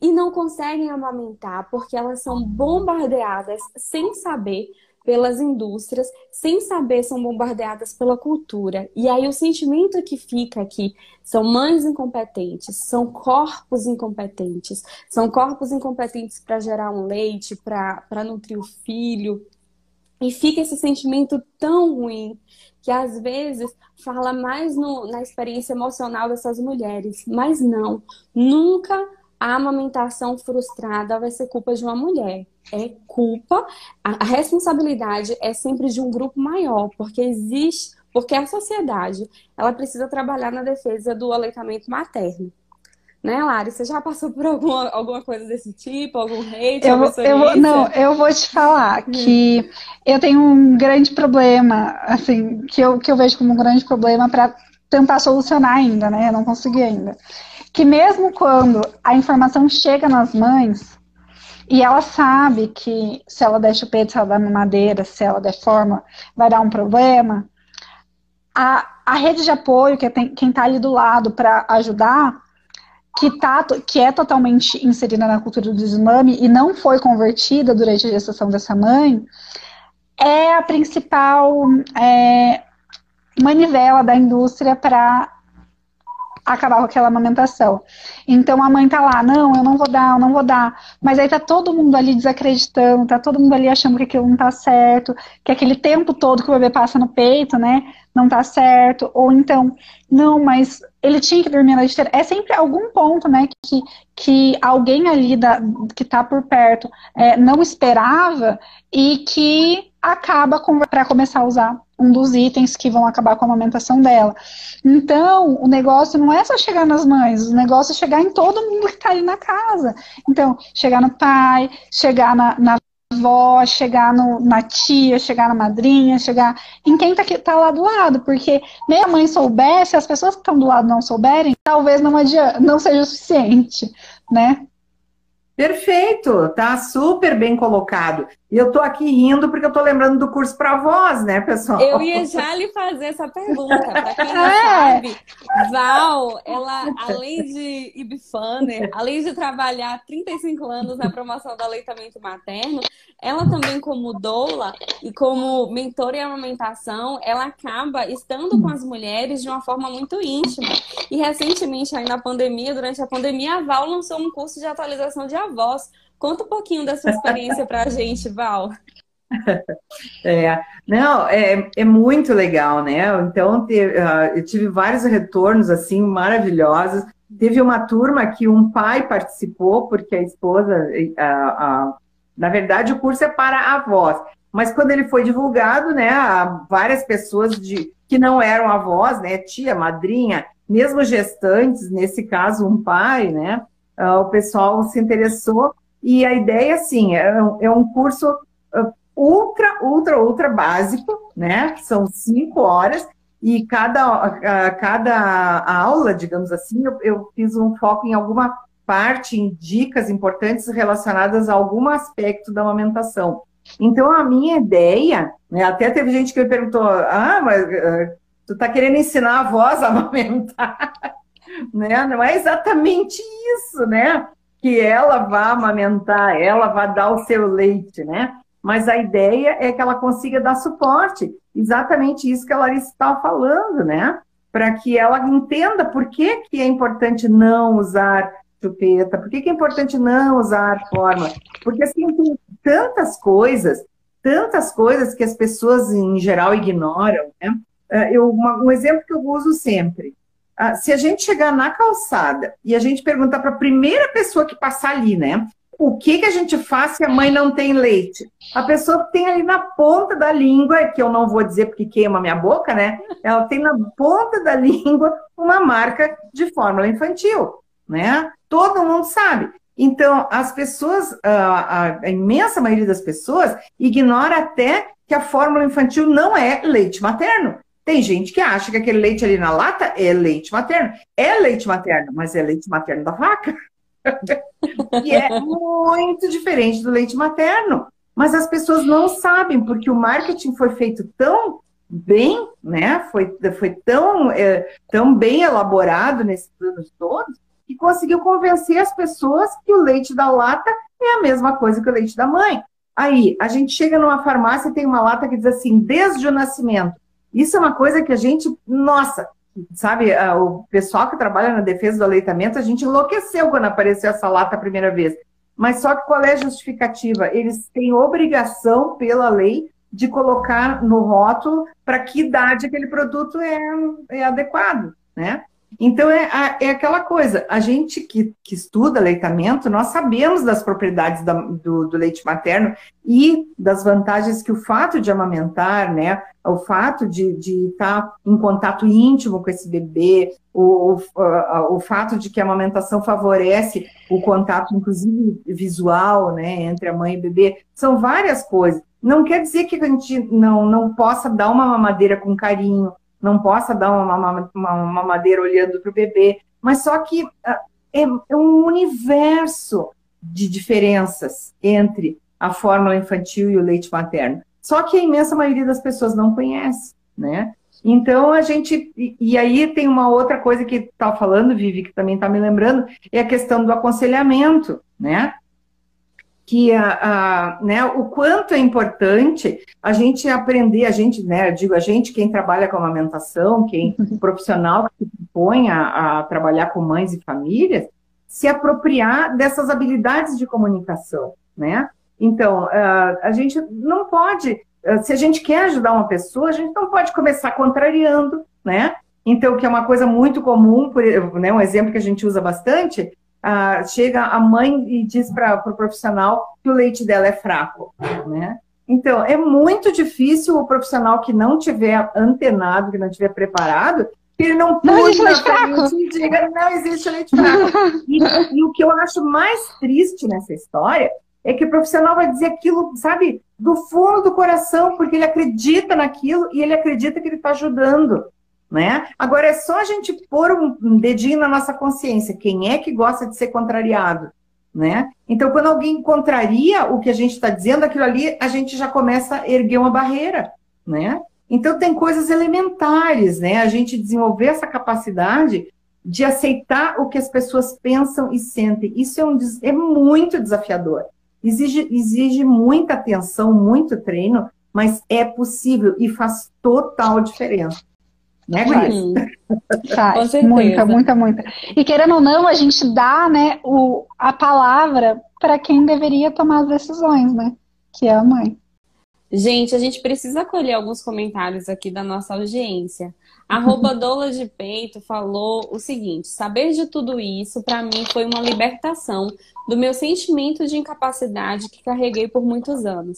e não conseguem amamentar porque elas são bombardeadas sem saber pelas indústrias, sem saber são bombardeadas pela cultura. E aí o sentimento que fica aqui são mães incompetentes, são corpos incompetentes, são corpos incompetentes para gerar um leite, para nutrir o filho. E fica esse sentimento tão ruim que às vezes fala mais no, na experiência emocional dessas mulheres, mas não, nunca a amamentação frustrada vai ser culpa de uma mulher. É culpa, a responsabilidade é sempre de um grupo maior, porque existe, porque a sociedade, ela precisa trabalhar na defesa do aleitamento materno. Né, Lari? Você já passou por alguma, alguma coisa desse tipo? Algum hate? Eu, eu, não, eu vou te falar hum. que eu tenho um grande problema, assim, que eu, que eu vejo como um grande problema para tentar solucionar ainda, né? Eu não consegui ainda que mesmo quando a informação chega nas mães e ela sabe que se ela der chupeta, se ela der mamadeira, se ela der forma, vai dar um problema, a, a rede de apoio, que é quem está ali do lado para ajudar, que, tá, que é totalmente inserida na cultura do desmame e não foi convertida durante a gestação dessa mãe, é a principal é, manivela da indústria para acabar com aquela amamentação. Então a mãe tá lá, não, eu não vou dar, eu não vou dar. Mas aí tá todo mundo ali desacreditando, tá todo mundo ali achando que aquilo não tá certo, que aquele tempo todo que o bebê passa no peito, né, não tá certo. Ou então, não, mas ele tinha que dormir na esteira. É sempre algum ponto, né, que, que alguém ali da, que tá por perto é, não esperava e que acaba para começar a usar um dos itens que vão acabar com a amamentação dela. Então, o negócio não é só chegar nas mães, o negócio é chegar em todo mundo que está ali na casa. Então, chegar no pai, chegar na, na avó, chegar no, na tia, chegar na madrinha, chegar em quem está tá lá do lado, porque nem a mãe soubesse, as pessoas que estão do lado não souberem, talvez não, adianta, não seja o suficiente, né? Perfeito, tá super bem colocado. E eu tô aqui rindo porque eu tô lembrando do curso para voz, né, pessoal? Eu ia já lhe fazer essa pergunta. Para quem não é. sabe, Val, ela, além de Ibifaner, além de trabalhar 35 anos na promoção do aleitamento materno, ela também, como doula e como mentora em amamentação, ela acaba estando com as mulheres de uma forma muito íntima. E recentemente, aí na pandemia, durante a pandemia, a Val lançou um curso de atualização de avós Conta um pouquinho da sua experiência para a gente, Val. (laughs) É, não, é, é muito legal, né? Então, uh, eu tive vários retornos, assim, maravilhosos. Teve uma turma que um pai participou, porque a esposa, uh, na verdade, o curso é para avós, mas quando ele foi divulgado, né, várias pessoas de, que não eram avós, né, tia, madrinha, mesmo gestantes, nesse caso, um pai, né, o pessoal se interessou e a ideia, assim, é um, é um curso uh, ultra, ultra, ultra básico, né? São cinco horas e cada, cada aula, digamos assim, eu, eu fiz um foco em alguma parte, em dicas importantes relacionadas a algum aspecto da amamentação. Então, a minha ideia, né, até teve gente que me perguntou, ah, mas uh, tu tá querendo ensinar a voz a amamentar? (laughs) né? Não é exatamente isso, né? Que ela vá amamentar, ela vá dar o seu leite, né? Mas a ideia é que ela consiga dar suporte, exatamente isso que a Larissa estava falando, né? Para que ela entenda por que, que é importante não usar chupeta, por que, que é importante não usar forma, porque assim tem tantas coisas, tantas coisas que as pessoas em geral ignoram, né? É, eu, uma, um exemplo que eu uso sempre, ah, se a gente chegar na calçada e a gente perguntar para a primeira pessoa que passar ali, né? O que, que a gente faz se a mãe não tem leite? A pessoa tem ali na ponta da língua, que eu não vou dizer porque queima minha boca, né? Ela tem na ponta da (laughs) língua uma marca de fórmula infantil, né? Todo mundo sabe. Então, as pessoas, a, a, imensa maioria das pessoas, ignora até que a fórmula infantil não é leite materno. Tem gente que acha que aquele leite ali na lata é leite materno. É leite materno, mas é leite materno da vaca. (laughs) e é muito diferente do leite materno. Mas as pessoas não sabem, porque o marketing foi feito tão bem, né? Foi, foi tão, é, tão bem elaborado nesses anos todos, que conseguiu convencer as pessoas que o leite da lata é a mesma coisa que o leite da mãe. Aí, a gente chega numa farmácia e tem uma lata que diz assim, desde o nascimento. Isso é uma coisa que a gente, nossa, sabe, o pessoal que trabalha na defesa do aleitamento, a gente enlouqueceu quando apareceu essa lata a primeira vez. Mas só que qual é a justificativa? Eles têm obrigação pela lei de colocar no rótulo para que idade aquele produto é, é adequado, né? Então, é, é aquela coisa, a gente que, que estuda leitamento, nós sabemos das propriedades da, do, do, leite materno e das vantagens que o fato de amamentar, né, o fato de, de estar em contato íntimo com esse bebê, o, o, o fato de que a amamentação favorece o contato, inclusive visual, né, entre a mãe e o bebê, são várias coisas. Não quer dizer que a gente não, não possa dar uma mamadeira com carinho, não possa dar uma, uma, uma mamadeira olhando para o bebê, mas só que ah, é, é um universo de diferenças entre a fórmula infantil e o leite materno. Só que a imensa maioria das pessoas não conhece, né? Então a gente. E aí tem uma outra coisa que está falando, Vivi, que também está me lembrando, é a questão do aconselhamento, né? Que a, a, né, o quanto é importante a gente aprender, a gente, né, digo a gente, quem trabalha com amamentação, quem uhum. profissional que se propõe a, a, trabalhar com mães e famílias, se apropriar dessas habilidades de comunicação, né? Então, a gente não pode, uh, se a gente quer ajudar uma pessoa, a gente não pode começar contrariando, né? Então, que é uma coisa muito comum, por, né, um exemplo que a gente usa bastante, ah, chega a mãe e diz para o pro profissional que o leite dela é fraco, né? Então, é muito difícil o profissional que não tiver antenado, que não tiver preparado, que ele não puxe na frente e diga, não existe leite fraco. e, (laughs) e o que eu acho mais triste nessa história é que o profissional vai dizer aquilo, sabe, do fundo do coração, porque ele acredita naquilo e ele acredita que ele está ajudando né? Agora é só a gente pôr um dedinho na nossa consciência. Quem é que gosta de ser contrariado? né? Então, quando alguém contraria o que a gente está dizendo, aquilo ali, a gente já começa a erguer uma barreira, né? Então, tem coisas elementares, né? A gente desenvolver essa capacidade de aceitar o que as pessoas pensam e sentem. Isso é, um, é muito desafiador. Exige, exige muita atenção, muito treino, mas é possível e faz total diferença. Né, Gris? Faz, muita, muita, muita. E querendo ou não, a gente dá né, o, a palavra para quem deveria tomar as decisões, né? Que é a mãe. Gente, a gente precisa acolher alguns comentários aqui da nossa audiência. Arroba (laughs) Dola de Peito falou o seguinte: saber de tudo isso para mim foi uma libertação do meu sentimento de incapacidade que carreguei por muitos anos.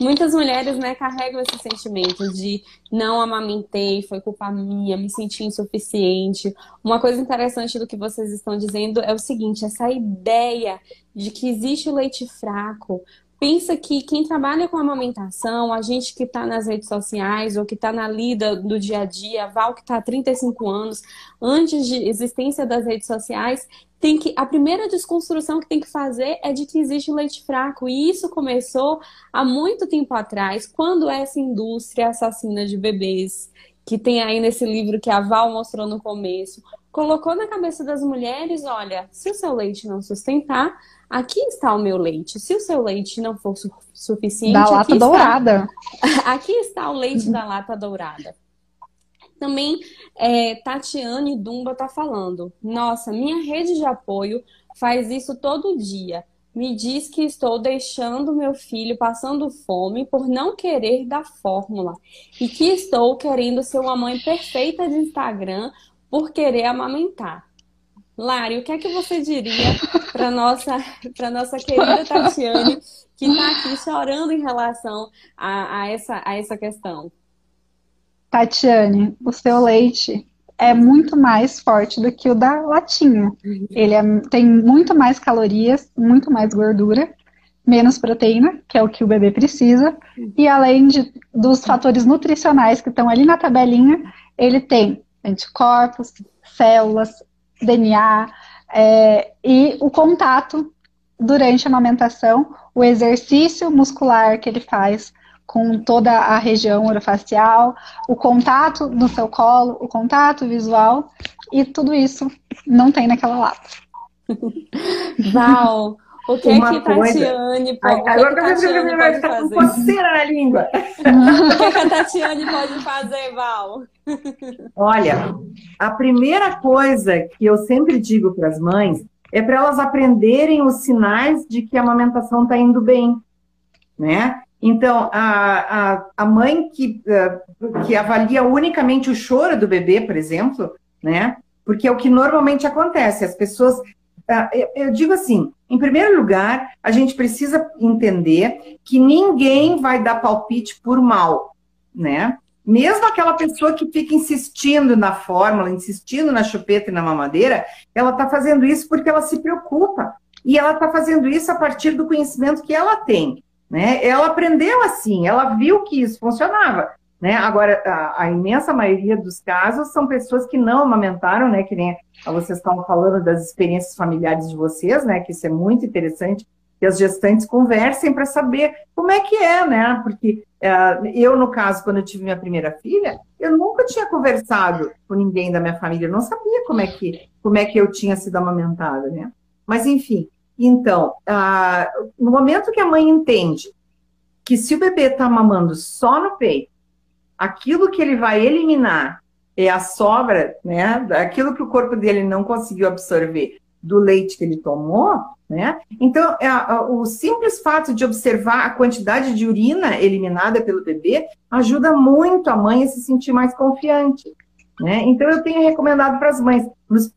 Muitas mulheres né, carregam esse sentimento de não amamentei, foi culpa minha, me senti insuficiente. Uma coisa interessante do que vocês estão dizendo é o seguinte: essa ideia de que existe o leite fraco pensa que quem trabalha com amamentação, a gente que está nas redes sociais ou que está na lida do dia a dia, a Val que está há 35 anos, antes de existência das redes sociais, tem que a primeira desconstrução que tem que fazer é de que existe leite fraco. E isso começou há muito tempo atrás, quando essa indústria assassina de bebês que tem aí nesse livro que a Val mostrou no começo, colocou na cabeça das mulheres, olha, se o seu leite não sustentar, aqui está o meu leite. Se o seu leite não for su suficiente. Da lata está... dourada. (laughs) aqui está o leite da lata dourada. Também é, Tatiane Dumba está falando. Nossa, minha rede de apoio faz isso todo dia. Me diz que estou deixando meu filho passando fome por não querer da fórmula e que estou querendo ser uma mãe perfeita de Instagram por querer amamentar. Lari, o que é que você diria para nossa para nossa querida Tatiane que está aqui chorando em relação a, a, essa, a essa questão? Tatiane, o seu leite é muito mais forte do que o da latinha. Ele é, tem muito mais calorias, muito mais gordura, menos proteína, que é o que o bebê precisa, e além de, dos fatores nutricionais que estão ali na tabelinha, ele tem anticorpos, células, DNA é, e o contato durante a amamentação, o exercício muscular que ele faz com toda a região orofacial, o contato no seu colo, o contato visual, e tudo isso não tem naquela lata. (laughs) Val, o que Uma é que Tatiane, pode, que é que Tatiane pode tá fazer? coceira na língua. (laughs) o que, é que a Tatiane pode fazer, Val? Olha, a primeira coisa que eu sempre digo para as mães é para elas aprenderem os sinais de que a amamentação está indo bem, né? Então, a, a, a mãe que, eh, que avalia unicamente o choro do bebê, por exemplo, né? Porque é o que normalmente acontece. As pessoas. Ah, eu digo assim: em primeiro lugar, a gente precisa entender que ninguém vai dar palpite por mal, né? Mesmo aquela pessoa que fica insistindo na fórmula, insistindo na chupeta e na mamadeira, ela está fazendo isso porque ela se preocupa. E ela está fazendo isso a partir do conhecimento que ela tem. Né? Ela aprendeu assim, ela viu que isso funcionava. Né? Agora, a, a, imensa maioria dos casos são pessoas que não amamentaram, né? Que nem vocês estavam falando das experiências familiares de vocês, né? Que isso é muito interessante que as gestantes conversem para saber como é que é, né? Porque uh, eu, no caso, quando eu tive minha primeira filha, eu nunca tinha conversado com ninguém da minha família, eu não sabia como é que, como é que eu tinha sido amamentada, né? Mas, enfim, então, no momento que a mãe entende que se o bebê está mamando só no peito, aquilo que ele vai eliminar é a sobra, né, aquilo que o corpo dele não conseguiu absorver do leite que ele tomou, né? Então, é, o simples fato de observar a quantidade de urina eliminada pelo bebê ajuda muito a mãe a se sentir mais confiante. Né? Então, eu tenho recomendado para as mães,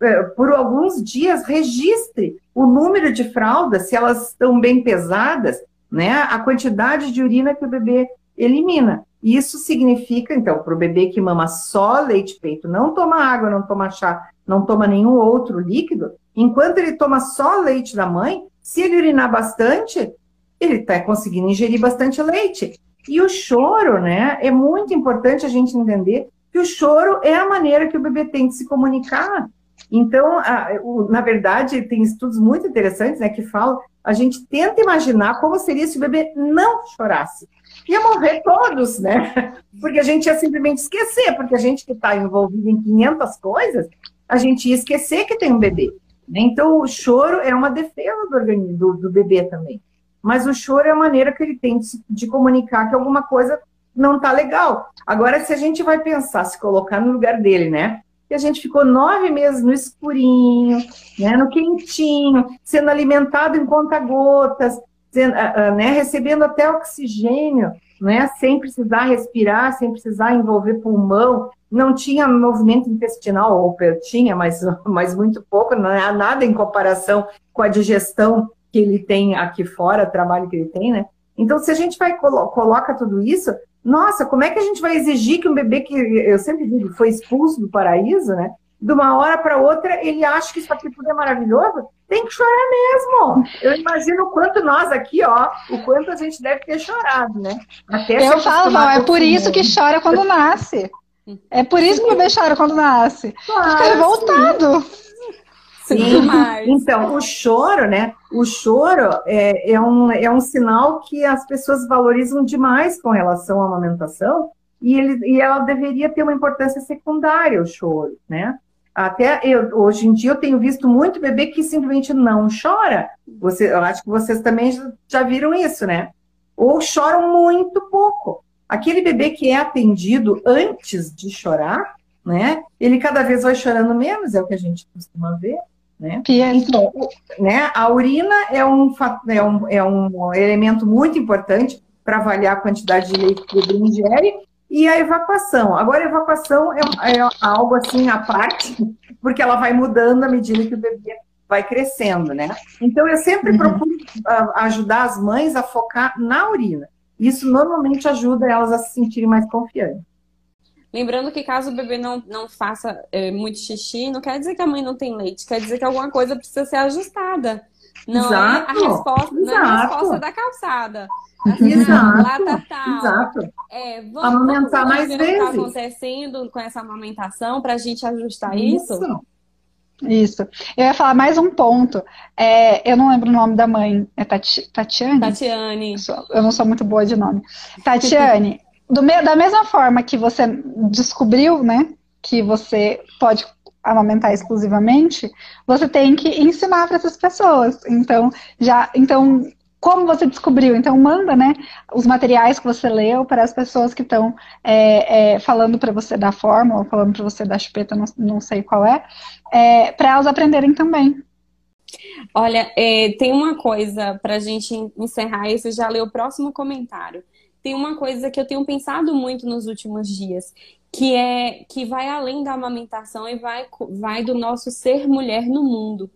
eh, por alguns dias, registre o número de fraldas, se elas estão bem pesadas, né? a quantidade de urina que o bebê elimina. Isso significa, então, para o bebê que mama só leite peito, não toma água, não toma chá, não toma nenhum outro líquido, enquanto ele toma só leite da mãe, se ele urinar bastante, ele está conseguindo ingerir bastante leite. E o choro, né? É muito importante a gente entender que o choro é a maneira que o bebê tem de se comunicar. Então, a, o, na verdade, tem estudos muito interessantes né, que falam, a gente tenta imaginar como seria se o bebê não chorasse. Ia morrer todos, né? (laughs) Porque a gente ia simplesmente esquecer, porque a gente que está envolvido em 500 coisas, a gente ia esquecer que tem um bebê. Né? Então, o choro é uma defesa do organismo, do, do bebê também. Mas o choro é a maneira que ele tem de, de comunicar que alguma coisa não está legal. Agora, se a gente vai pensar, se colocar no lugar dele, né? E a gente ficou nove meses no escurinho, né, no quentinho, sendo alimentado em conta-gotas, né, recebendo até oxigênio, né, sem precisar respirar, sem precisar envolver pulmão, não tinha movimento intestinal, ou tinha, mas, (laughs) mas muito pouco, não é nada em comparação com a digestão que ele tem aqui fora, o trabalho que ele tem, né? Então, se a gente vai coloca tudo isso, nossa, como é que a gente vai exigir que um bebê que, eu sempre digo, foi expulso do paraíso, né? De uma hora para outra, ele acha que isso aqui tudo é maravilhoso? Tem que chorar mesmo. Eu imagino o quanto nós aqui, ó, o quanto a gente deve ter chorado, né? Até eu falo, Val, é por isso que chora quando nasce. É por isso que o bebê chora quando nasce. Claro, Fica revoltado. Sim, então, o choro, né? O choro é, é, um, é um sinal que as pessoas valorizam demais com relação à amamentação e, ele, e ela deveria ter uma importância secundária, o choro, né? Até eu, hoje em dia eu tenho visto muito bebê que simplesmente não chora. Você, eu acho que vocês também já viram isso, né? Ou choram muito pouco. Aquele bebê que é atendido antes de chorar, né? Ele cada vez vai chorando menos, é o que a gente costuma ver. Né? Então, né, a urina é um, é, um, é um elemento muito importante para avaliar a quantidade de leite que o bebê ingere e a evacuação. Agora, a evacuação é, é, algo assim à parte, porque ela vai mudando à medida que o bebê vai crescendo, né? Então, eu sempre uhum. procuro uh, ajudar as mães a focar na urina. Isso normalmente ajuda elas a se sentirem mais confiantes. Lembrando que caso o bebê não, não faça é, muito xixi, não quer dizer que a mãe não tem leite, quer dizer que alguma coisa precisa ser ajustada. Não Exato. é a resposta, Exato. não é a resposta da calçada. Assim, Exato. Lata tal. Exato. É, vamos, Amamentar vamos mais vezes. O que está acontecendo com essa amamentação para a gente ajustar isso? isso? Isso. Eu ia falar mais um ponto. É, eu não lembro o nome da mãe. É Tati, Tatiane? Tatiane. Eu não sou muito boa de nome. Tatiane, (laughs) me, da mesma forma que você descobriu, né, que você pode amamentar exclusivamente, você tem que ensinar para essas pessoas. Então, já, então, como você descobriu? Então, manda, né, os materiais que você leu para as pessoas que estão é, é, falando para você da fórmula, falando para você da chupeta, não, não sei qual é, é para elas aprenderem também. Olha, é, tem uma coisa para a gente encerrar, você já leu o próximo comentário tem uma coisa que eu tenho pensado muito nos últimos dias, que é que vai além da amamentação e vai, vai do nosso ser mulher no mundo.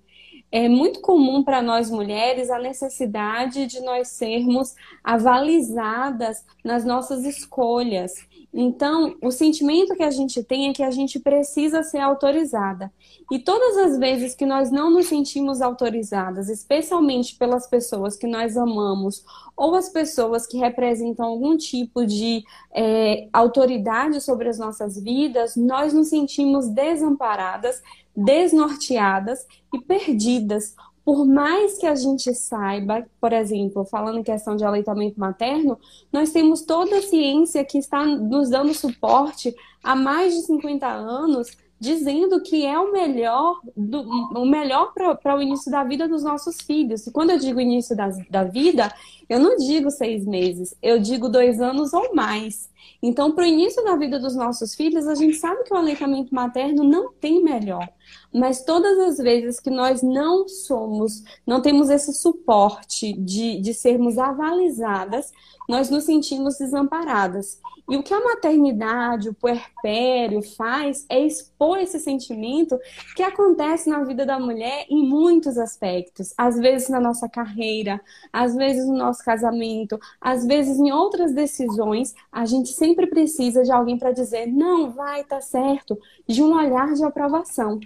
É muito comum para nós mulheres a necessidade de nós sermos avalizadas nas nossas escolhas. Então, o sentimento que a gente tem é que a gente precisa ser autorizada. E todas as vezes que nós não nos sentimos autorizadas, especialmente pelas pessoas que nós amamos ou as pessoas que representam algum tipo de é, autoridade sobre as nossas vidas, nós nos sentimos desamparadas, desnorteadas e perdidas. Por mais que a gente saiba, por exemplo, falando em questão de aleitamento materno, nós temos toda a ciência que está nos dando suporte há mais de 50 anos dizendo que é o melhor do, o melhor para o início da vida dos nossos filhos. E quando eu digo início da, da vida, eu não digo seis meses, eu digo dois anos ou mais. Então, para o início da vida dos nossos filhos, a gente sabe que o aleitamento materno não tem melhor. Mas todas as vezes que nós não somos, não temos esse suporte de, de sermos avalizadas, nós nos sentimos desamparadas. E o que a maternidade, o puerpério faz é expor esse sentimento que acontece na vida da mulher em muitos aspectos. Às vezes na nossa carreira, às vezes no nosso casamento, às vezes em outras decisões, a gente sempre precisa de alguém para dizer: não, vai, tá certo, de um olhar de aprovação.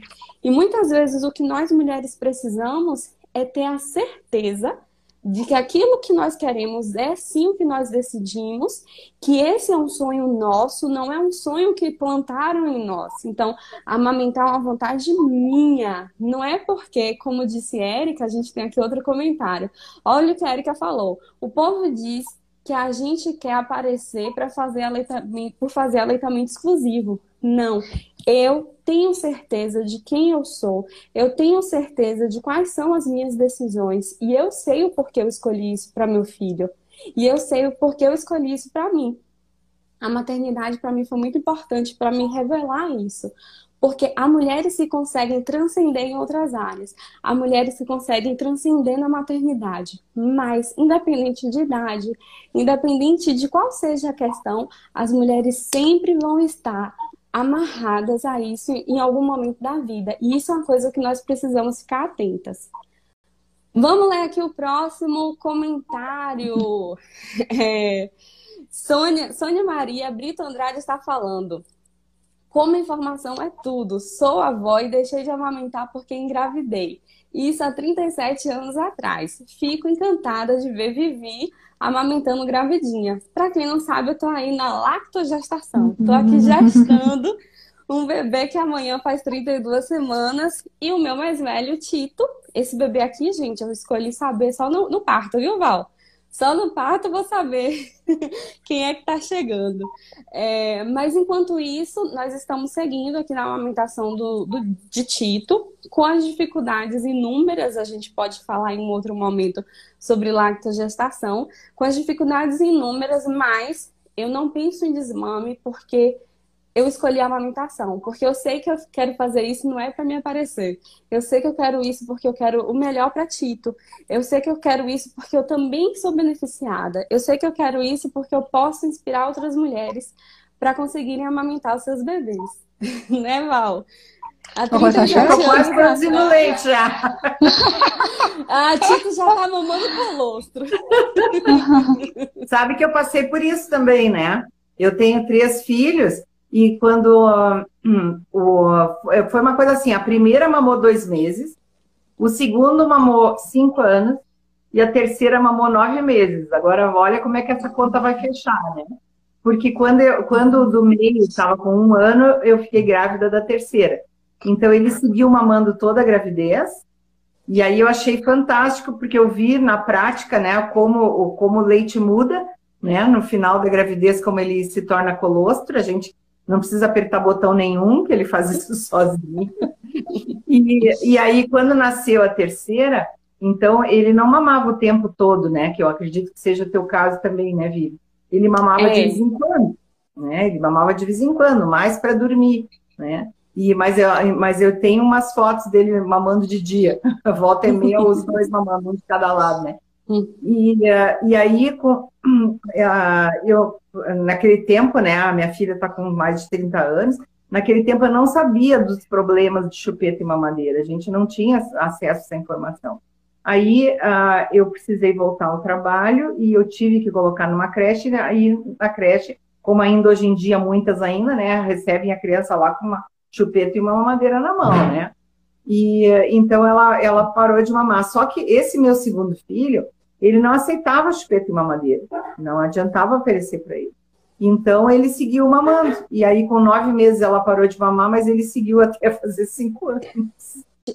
E muitas vezes o que nós mulheres precisamos é ter a certeza de que aquilo que nós queremos é sim o que nós decidimos, que esse é um sonho nosso, não é um sonho que plantaram em nós. Então, amamentar é uma vontade minha, não é porque, como disse Érica, a gente tem aqui outro comentário. Olha o que a Érica falou. O povo diz que a gente quer aparecer para fazer aleitamento, por fazer aleitamento exclusivo. Não, eu tenho certeza de quem eu sou, eu tenho certeza de quais são as minhas decisões e eu sei o porquê eu escolhi isso para meu filho. E eu sei o porquê eu escolhi isso para mim. A maternidade para mim foi muito importante para me revelar isso, porque há mulheres que conseguem transcender em outras áreas, há mulheres que conseguem transcender na maternidade, mas independente de idade, independente de qual seja a questão, as mulheres sempre vão estar amarradas a isso em algum momento da vida. E isso é uma coisa que nós precisamos ficar atentas. Vamos ler aqui o próximo comentário. (laughs) É, Sônia, Sônia Maria Brito Andrade está falando. Como informação é tudo. Sou avó e deixei de amamentar porque engravidei. Isso há 37 anos atrás. Fico encantada de ver Vivi amamentando gravidinha. Para quem não sabe, eu tô aí na lactogestação. Tô (laughs) aqui gestando um bebê que amanhã faz 32 semanas e o meu mais velho, Tito. Esse bebê aqui, gente, eu escolhi saber só no, no parto, viu, Val? Só no parto vou saber (laughs) quem é que está chegando. É, mas enquanto isso, nós estamos seguindo aqui na amamentação do, do, de Tito, com as dificuldades inúmeras, a gente pode falar em outro momento sobre lactogestação, com as dificuldades inúmeras, mas eu não penso em desmame porque eu escolhi a amamentação, porque eu sei que eu quero fazer isso não é para me aparecer. Eu sei que eu quero isso porque eu quero o melhor para Tito. Eu sei que eu quero isso porque eu também sou beneficiada. Eu sei que eu quero isso porque eu posso inspirar outras mulheres para conseguirem amamentar os seus bebês. (laughs) né, Val? A eu tô quase produzindo leite já. (laughs) A Tito já tá mamando colostro. (laughs) Sabe que eu passei por isso também, né? Eu tenho três filhos e quando hum, o, foi uma coisa assim, a primeira mamou dois meses, o segundo mamou cinco anos e a terceira mamou nove meses. Agora olha como é que essa conta vai fechar, né? Porque quando, eu, quando do meio estava com um ano, eu fiquei grávida da terceira. Então ele seguiu mamando toda a gravidez. E aí eu achei fantástico, porque eu vi na prática, né, como, como o leite muda, né, no final da gravidez, como ele se torna colostro. A gente não precisa apertar botão nenhum, que ele faz isso (laughs) sozinho. E, e aí, quando nasceu a terceira, então ele não mamava o tempo todo, né? Que eu acredito que seja o teu caso também, né, Vivi? Ele mamava é. de vez em quando, né? Ele mamava de vez em quando, mais para dormir, né? E, mas, eu, mas eu tenho umas fotos dele mamando de dia. (laughs) Volta e meia, os dois mamando, um de cada lado, né? Hum. E, e aí, com, (clears throat) eu, naquele tempo, né, a minha filha está com mais de 30 anos, naquele tempo eu não sabia dos problemas de chupeta e mamadeira, a gente não tinha acesso a essa informação. Aí uh, eu precisei voltar ao trabalho e eu tive que colocar numa creche, né, aí na creche, como ainda hoje em dia muitas ainda, né, recebem a criança lá com uma chupeta e uma mamadeira na mão, né? E então ela, ela parou de mamar. Só que esse meu segundo filho, ele não aceitava chupeta e mamadeira, não adiantava oferecer para ele. Então ele seguiu mamando. E aí, com nove meses, ela parou de mamar, mas ele seguiu até fazer cinco anos.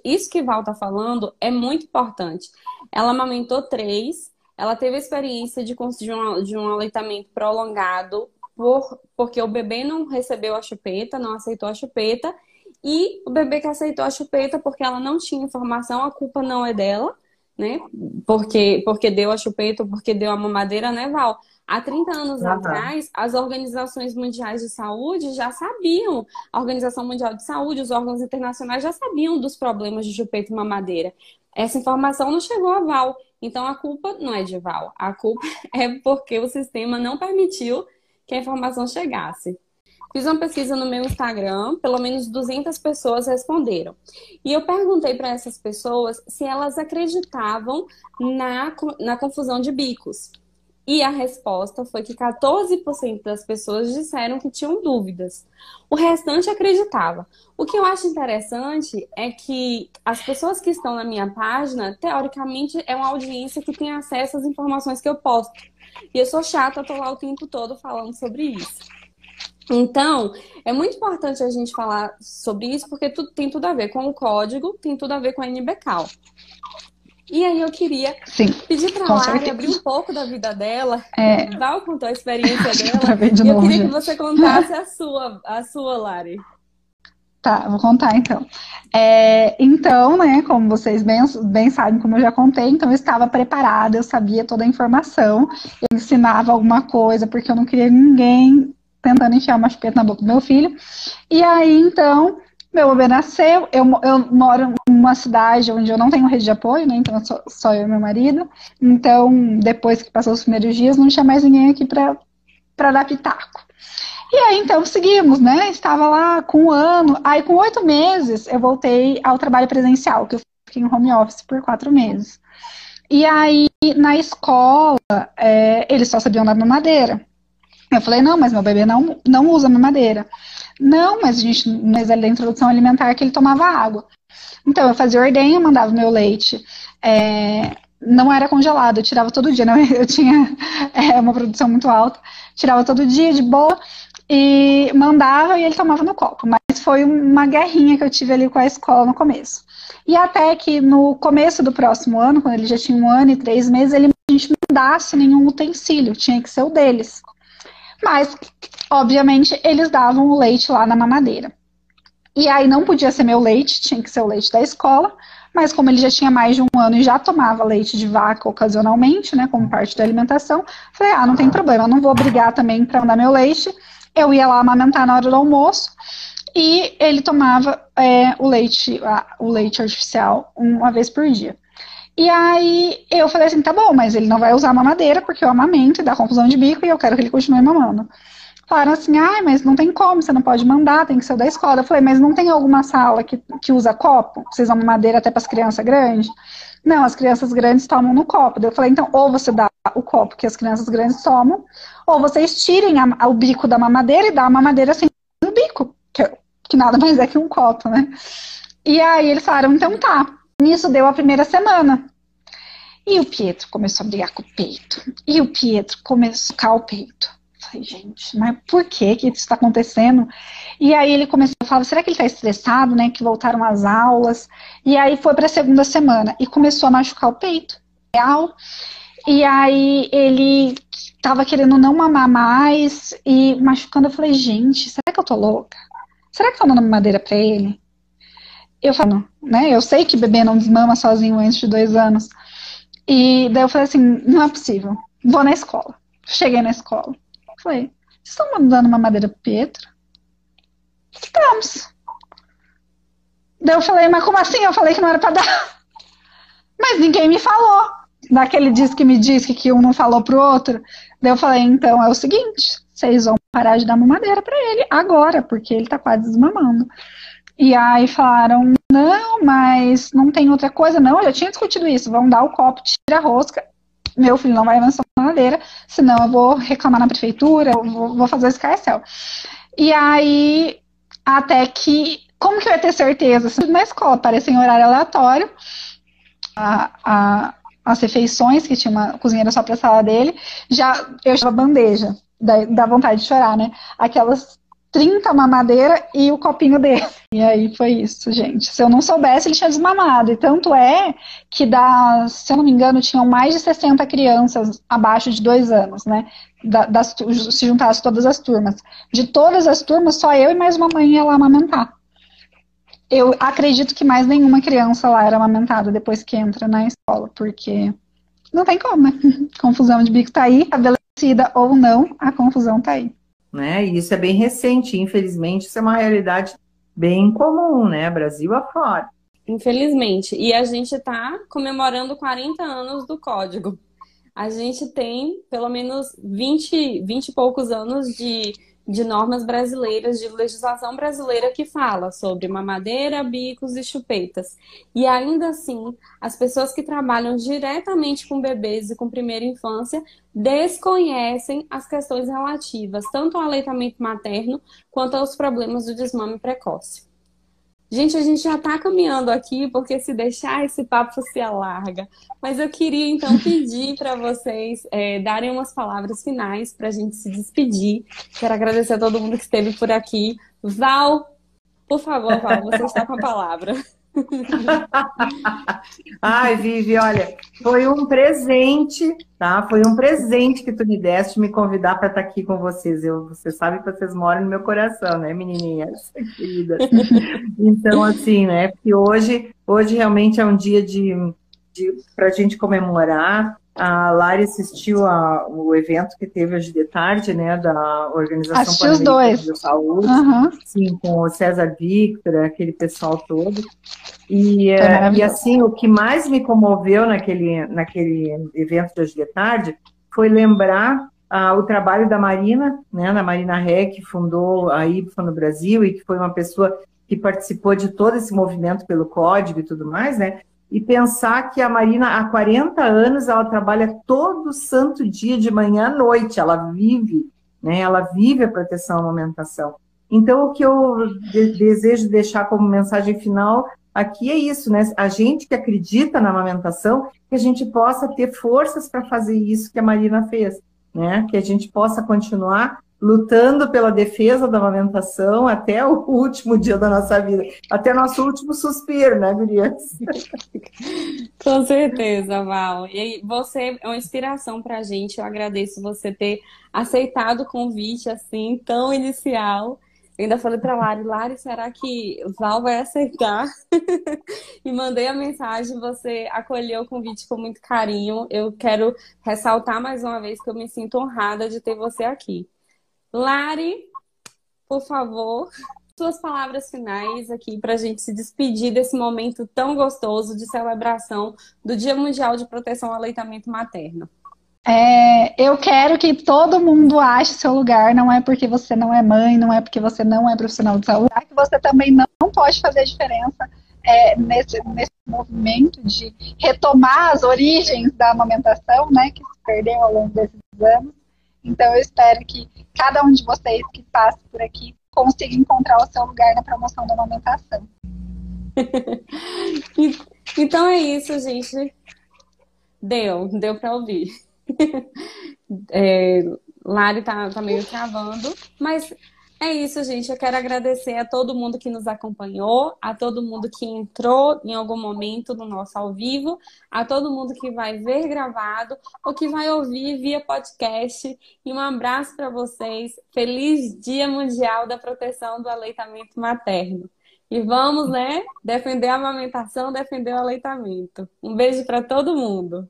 Isso que Val tá falando é muito importante. Ela amamentou três, ela teve a experiência de, de, um, de um aleitamento prolongado, por, porque o bebê não recebeu a chupeta, não aceitou a chupeta, e o bebê que aceitou a chupeta porque ela não tinha informação, a culpa não é dela né? Porque, porque deu a chupeta, porque deu a mamadeira, né, Val? Há 30 anos uhum. atrás, as organizações mundiais de saúde já sabiam, a Organização Mundial de Saúde, os órgãos internacionais já sabiam dos problemas de chupeta e mamadeira. Essa informação não chegou a Val. Então a culpa não é de Val, a culpa (laughs) é porque o sistema não permitiu que a informação chegasse. Fiz uma pesquisa no meu Instagram, pelo menos 200 pessoas responderam. E eu perguntei para essas pessoas se elas acreditavam na, na confusão de bicos. E a resposta foi que 14% das pessoas disseram que tinham dúvidas. O restante acreditava. O que eu acho interessante é que as pessoas que estão na minha página, teoricamente, é uma audiência que tem acesso às informações que eu posto. E eu sou chata, tô lá o tempo todo falando sobre isso. Então, é muito importante a gente falar sobre isso, porque tudo, tem tudo a ver com o código, tem tudo a ver com a NBCal. E aí eu queria Sim, pedir para a Lari abrir um pouco da vida dela. É... Val contou a experiência (laughs) dela. De e eu queria que você contasse a sua, a sua, Lari. Tá, vou contar então. É, então, né, como vocês bem, bem sabem, como eu já contei, então eu estava preparada, eu sabia toda a informação, eu ensinava alguma coisa, porque eu não queria ninguém tentando enfiar uma chupeta na boca do meu filho. E aí, então, meu bebê nasceu, eu, eu moro numa cidade onde eu não tenho rede de apoio, né? Então só, só eu e meu marido. Então, depois que passou os primeiros dias, não tinha mais ninguém aqui para dar pitaco. E aí, então, seguimos, né? Estava lá com um ano. Aí, com oito meses, eu voltei ao trabalho presencial, que eu fiquei em home office por quatro meses. E aí, na escola, é, eles só sabiam dar mamadeira. Eu falei, não, mas meu bebê não, não usa mamadeira. Não, mas a gente, mas da introdução alimentar que ele tomava água. Então, eu fazia ordenha, mandava meu leite. É, não era congelado, eu tirava todo dia, né? (laughs) Eu tinha é, uma produção muito alta, tirava todo dia de boa e mandava e ele tomava no copo. Mas foi uma guerrinha que eu tive ali com a escola no começo. E até que no começo do próximo ano, quando ele já tinha um ano e três meses, ele a gente não dasse nenhum utensílio, tinha que ser o deles. Mas, obviamente, eles davam o leite lá na mamadeira. E aí não podia ser meu leite, tinha que ser o leite da escola, mas como ele já tinha mais de um ano e já tomava leite de vaca ocasionalmente, né, como parte da alimentação, falei, ah, não tem problema, não vou brigar também para dar meu leite. Eu ia lá amamentar na hora do almoço e ele tomava é, o leite, a, o leite artificial uma vez por dia. E aí eu falei assim, tá bom, mas ele não vai usar mamadeira porque eu amamento e dá confusão de bico e eu quero que ele continue mamando. Falaram assim, ai, mas não tem como, você não pode mandar, tem que ser da escola. Eu falei, mas não tem alguma sala que, que usa copo? Vocês dão mamadeira até para as crianças grandes? Não, as crianças grandes tomam no copo. Eu falei, então, ou você dá o copo que as crianças grandes tomam, ou vocês tirem a, o bico da mamadeira e dá a mamadeira sem o bico, que, que nada mais é que um copo, né? E aí eles falaram, então tá. Nisso deu a primeira semana. E o Pietro começou a brigar com o peito. E o Pietro começou a ficar o peito. Falei, gente, mas por que que isso está acontecendo? E aí ele começou a falar, será que ele está estressado, né? Que voltaram as aulas. E aí foi para a segunda semana e começou a machucar o peito. Real. E aí ele estava querendo não mamar mais e machucando. Eu falei, gente, será que eu tô louca? Será que estão dando madeira para ele? Eu falo, né? Eu sei que bebê não desmama sozinho antes de dois anos. E daí eu falei assim, não é possível. Vou na escola. Cheguei na escola. Falei, vocês estão dando uma madeira pro Pietro? Estamos. Daí eu falei, mas como assim? Eu falei que não era pra dar. (laughs) Mas ninguém me falou. Daquele diz que me diz que um não falou pro outro. Daí eu falei, então é o seguinte, vocês vão parar de dar mamadeira para ele agora, porque ele tá quase desmamando. E aí falaram, não, mas não tem outra coisa. Não, eu já tinha discutido isso. Vão dar o copo, tira a rosca. Meu filho não vai avançar na madeira, senão eu vou reclamar na prefeitura, vou, vou fazer o escarcel. E aí, até que, como que eu ia ter certeza? Na escola, aparecia em horário aleatório, a, a, as refeições, que tinha uma cozinheira só para a sala dele, já eu achava bandeja, da, da vontade de chorar, né? Aquelas 30 mamadeira e o copinho dele. E aí foi isso, gente. Se eu não soubesse, ele tinha desmamado. E tanto é que, da, se eu não me engano, tinham mais de 60 crianças abaixo de dois anos, né? Da, das, se juntasse todas as turmas. De todas as turmas, só eu e mais uma mãe ia lá amamentar. Eu acredito que mais nenhuma criança lá era amamentada depois que entra na escola, porque não tem como, né? (laughs) Confusão de bico tá aí, estabelecida ou não, a confusão tá aí né? E isso é bem recente, infelizmente, isso é uma realidade bem comum, né? Brasil afora. Infelizmente. E a gente está comemorando 40 anos do código. A gente tem pelo menos 20, 20 e poucos anos de, de normas brasileiras, de legislação brasileira que fala sobre mamadeira, bicos e chupetas. E ainda assim, as pessoas que trabalham diretamente com bebês e com primeira infância desconhecem as questões relativas tanto ao aleitamento materno quanto aos problemas do desmame precoce. Gente, a gente já está caminhando aqui, porque se deixar esse papo se alarga. Mas eu queria então (laughs) pedir para vocês é, darem umas palavras finais para a gente se despedir. Quero agradecer a todo mundo que esteve por aqui. Val, por favor, Val, você está com a palavra. (laughs) Ai, Vivi, olha, foi um presente, tá? Foi um presente que tu me deste me convidar para estar aqui com vocês. Eu, você sabe que vocês moram no meu coração, né, menininhas (laughs) queridas? Então, assim, né? Porque hoje, hoje realmente é um dia de, de para a gente comemorar a Lari assistiu ao evento que teve hoje de tarde, né, da Organização os dois. da Saúde, uhum. sim, com o César Victor, aquele pessoal todo. E, uh, e assim, o que mais me comoveu naquele, naquele evento de hoje de tarde foi lembrar uh, o trabalho da Marina, né, da Marina Ré, que fundou a IBFA no Brasil e que foi uma pessoa que participou de todo esse movimento pelo código e tudo mais, né? E pensar que a Marina, há 40 anos, ela trabalha todo santo dia, de manhã à noite, ela vive, né? Ela vive a proteção à amamentação. Então, o que eu de desejo deixar como mensagem final aqui é isso, né? A gente que acredita na amamentação, que a gente possa ter forças para fazer isso que a Marina fez, né? Que a gente possa continuar lutando pela defesa da amamentação até o (laughs) último dia da nossa vida, até nosso último suspiro, né, Gurias? (laughs) Com certeza, Val. E você é uma inspiração para a gente. Eu agradeço você ter aceitado o convite assim, tão inicial. Eu ainda falei para Lari, Lari, será que Val vai aceitar? (laughs) e mandei a mensagem, você acolheu o convite com muito carinho. Eu quero ressaltar mais uma vez que eu me sinto honrada de ter você aqui. Lari, por favor, suas palavras finais aqui para a gente se despedir desse momento tão gostoso de celebração do Dia Mundial de Proteção ao Aleitamento Materno. É, eu quero que todo mundo ache seu lugar, não é porque você não é mãe, não é porque você não é profissional de saúde, é que você também não pode fazer diferença é, nesse, nesse movimento de retomar as origens da amamentação, né, que se perdeu ao longo desses anos. Então, eu espero que cada um de vocês que passe por aqui consiga encontrar o seu lugar na promoção da amamentação. (laughs) então é isso, gente. Deu, deu para ouvir. (laughs) É, Lari tá, tá meio travando, mas é isso, gente. Eu quero agradecer a todo mundo que nos acompanhou, a todo mundo que entrou em algum momento no nosso ao vivo, a todo mundo que vai ver gravado ou que vai ouvir via podcast. E um abraço para vocês. Feliz Dia Mundial da Proteção do Aleitamento Materno. E vamos, né, defender a amamentação, defender o aleitamento. Um beijo para todo mundo.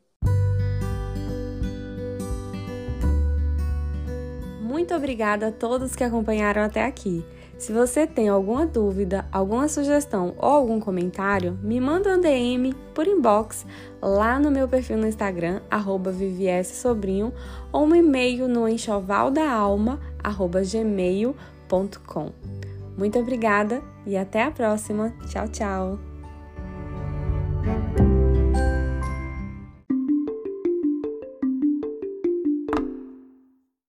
Muito obrigada a todos que acompanharam até aqui. Se você tem alguma dúvida, alguma sugestão ou algum comentário, me manda um DM por inbox lá no meu perfil no Instagram, @vvssobrinho, ou um e-mail no enxovaldaalma@gmail.com. Muito obrigada e até a próxima. Tchau, tchau.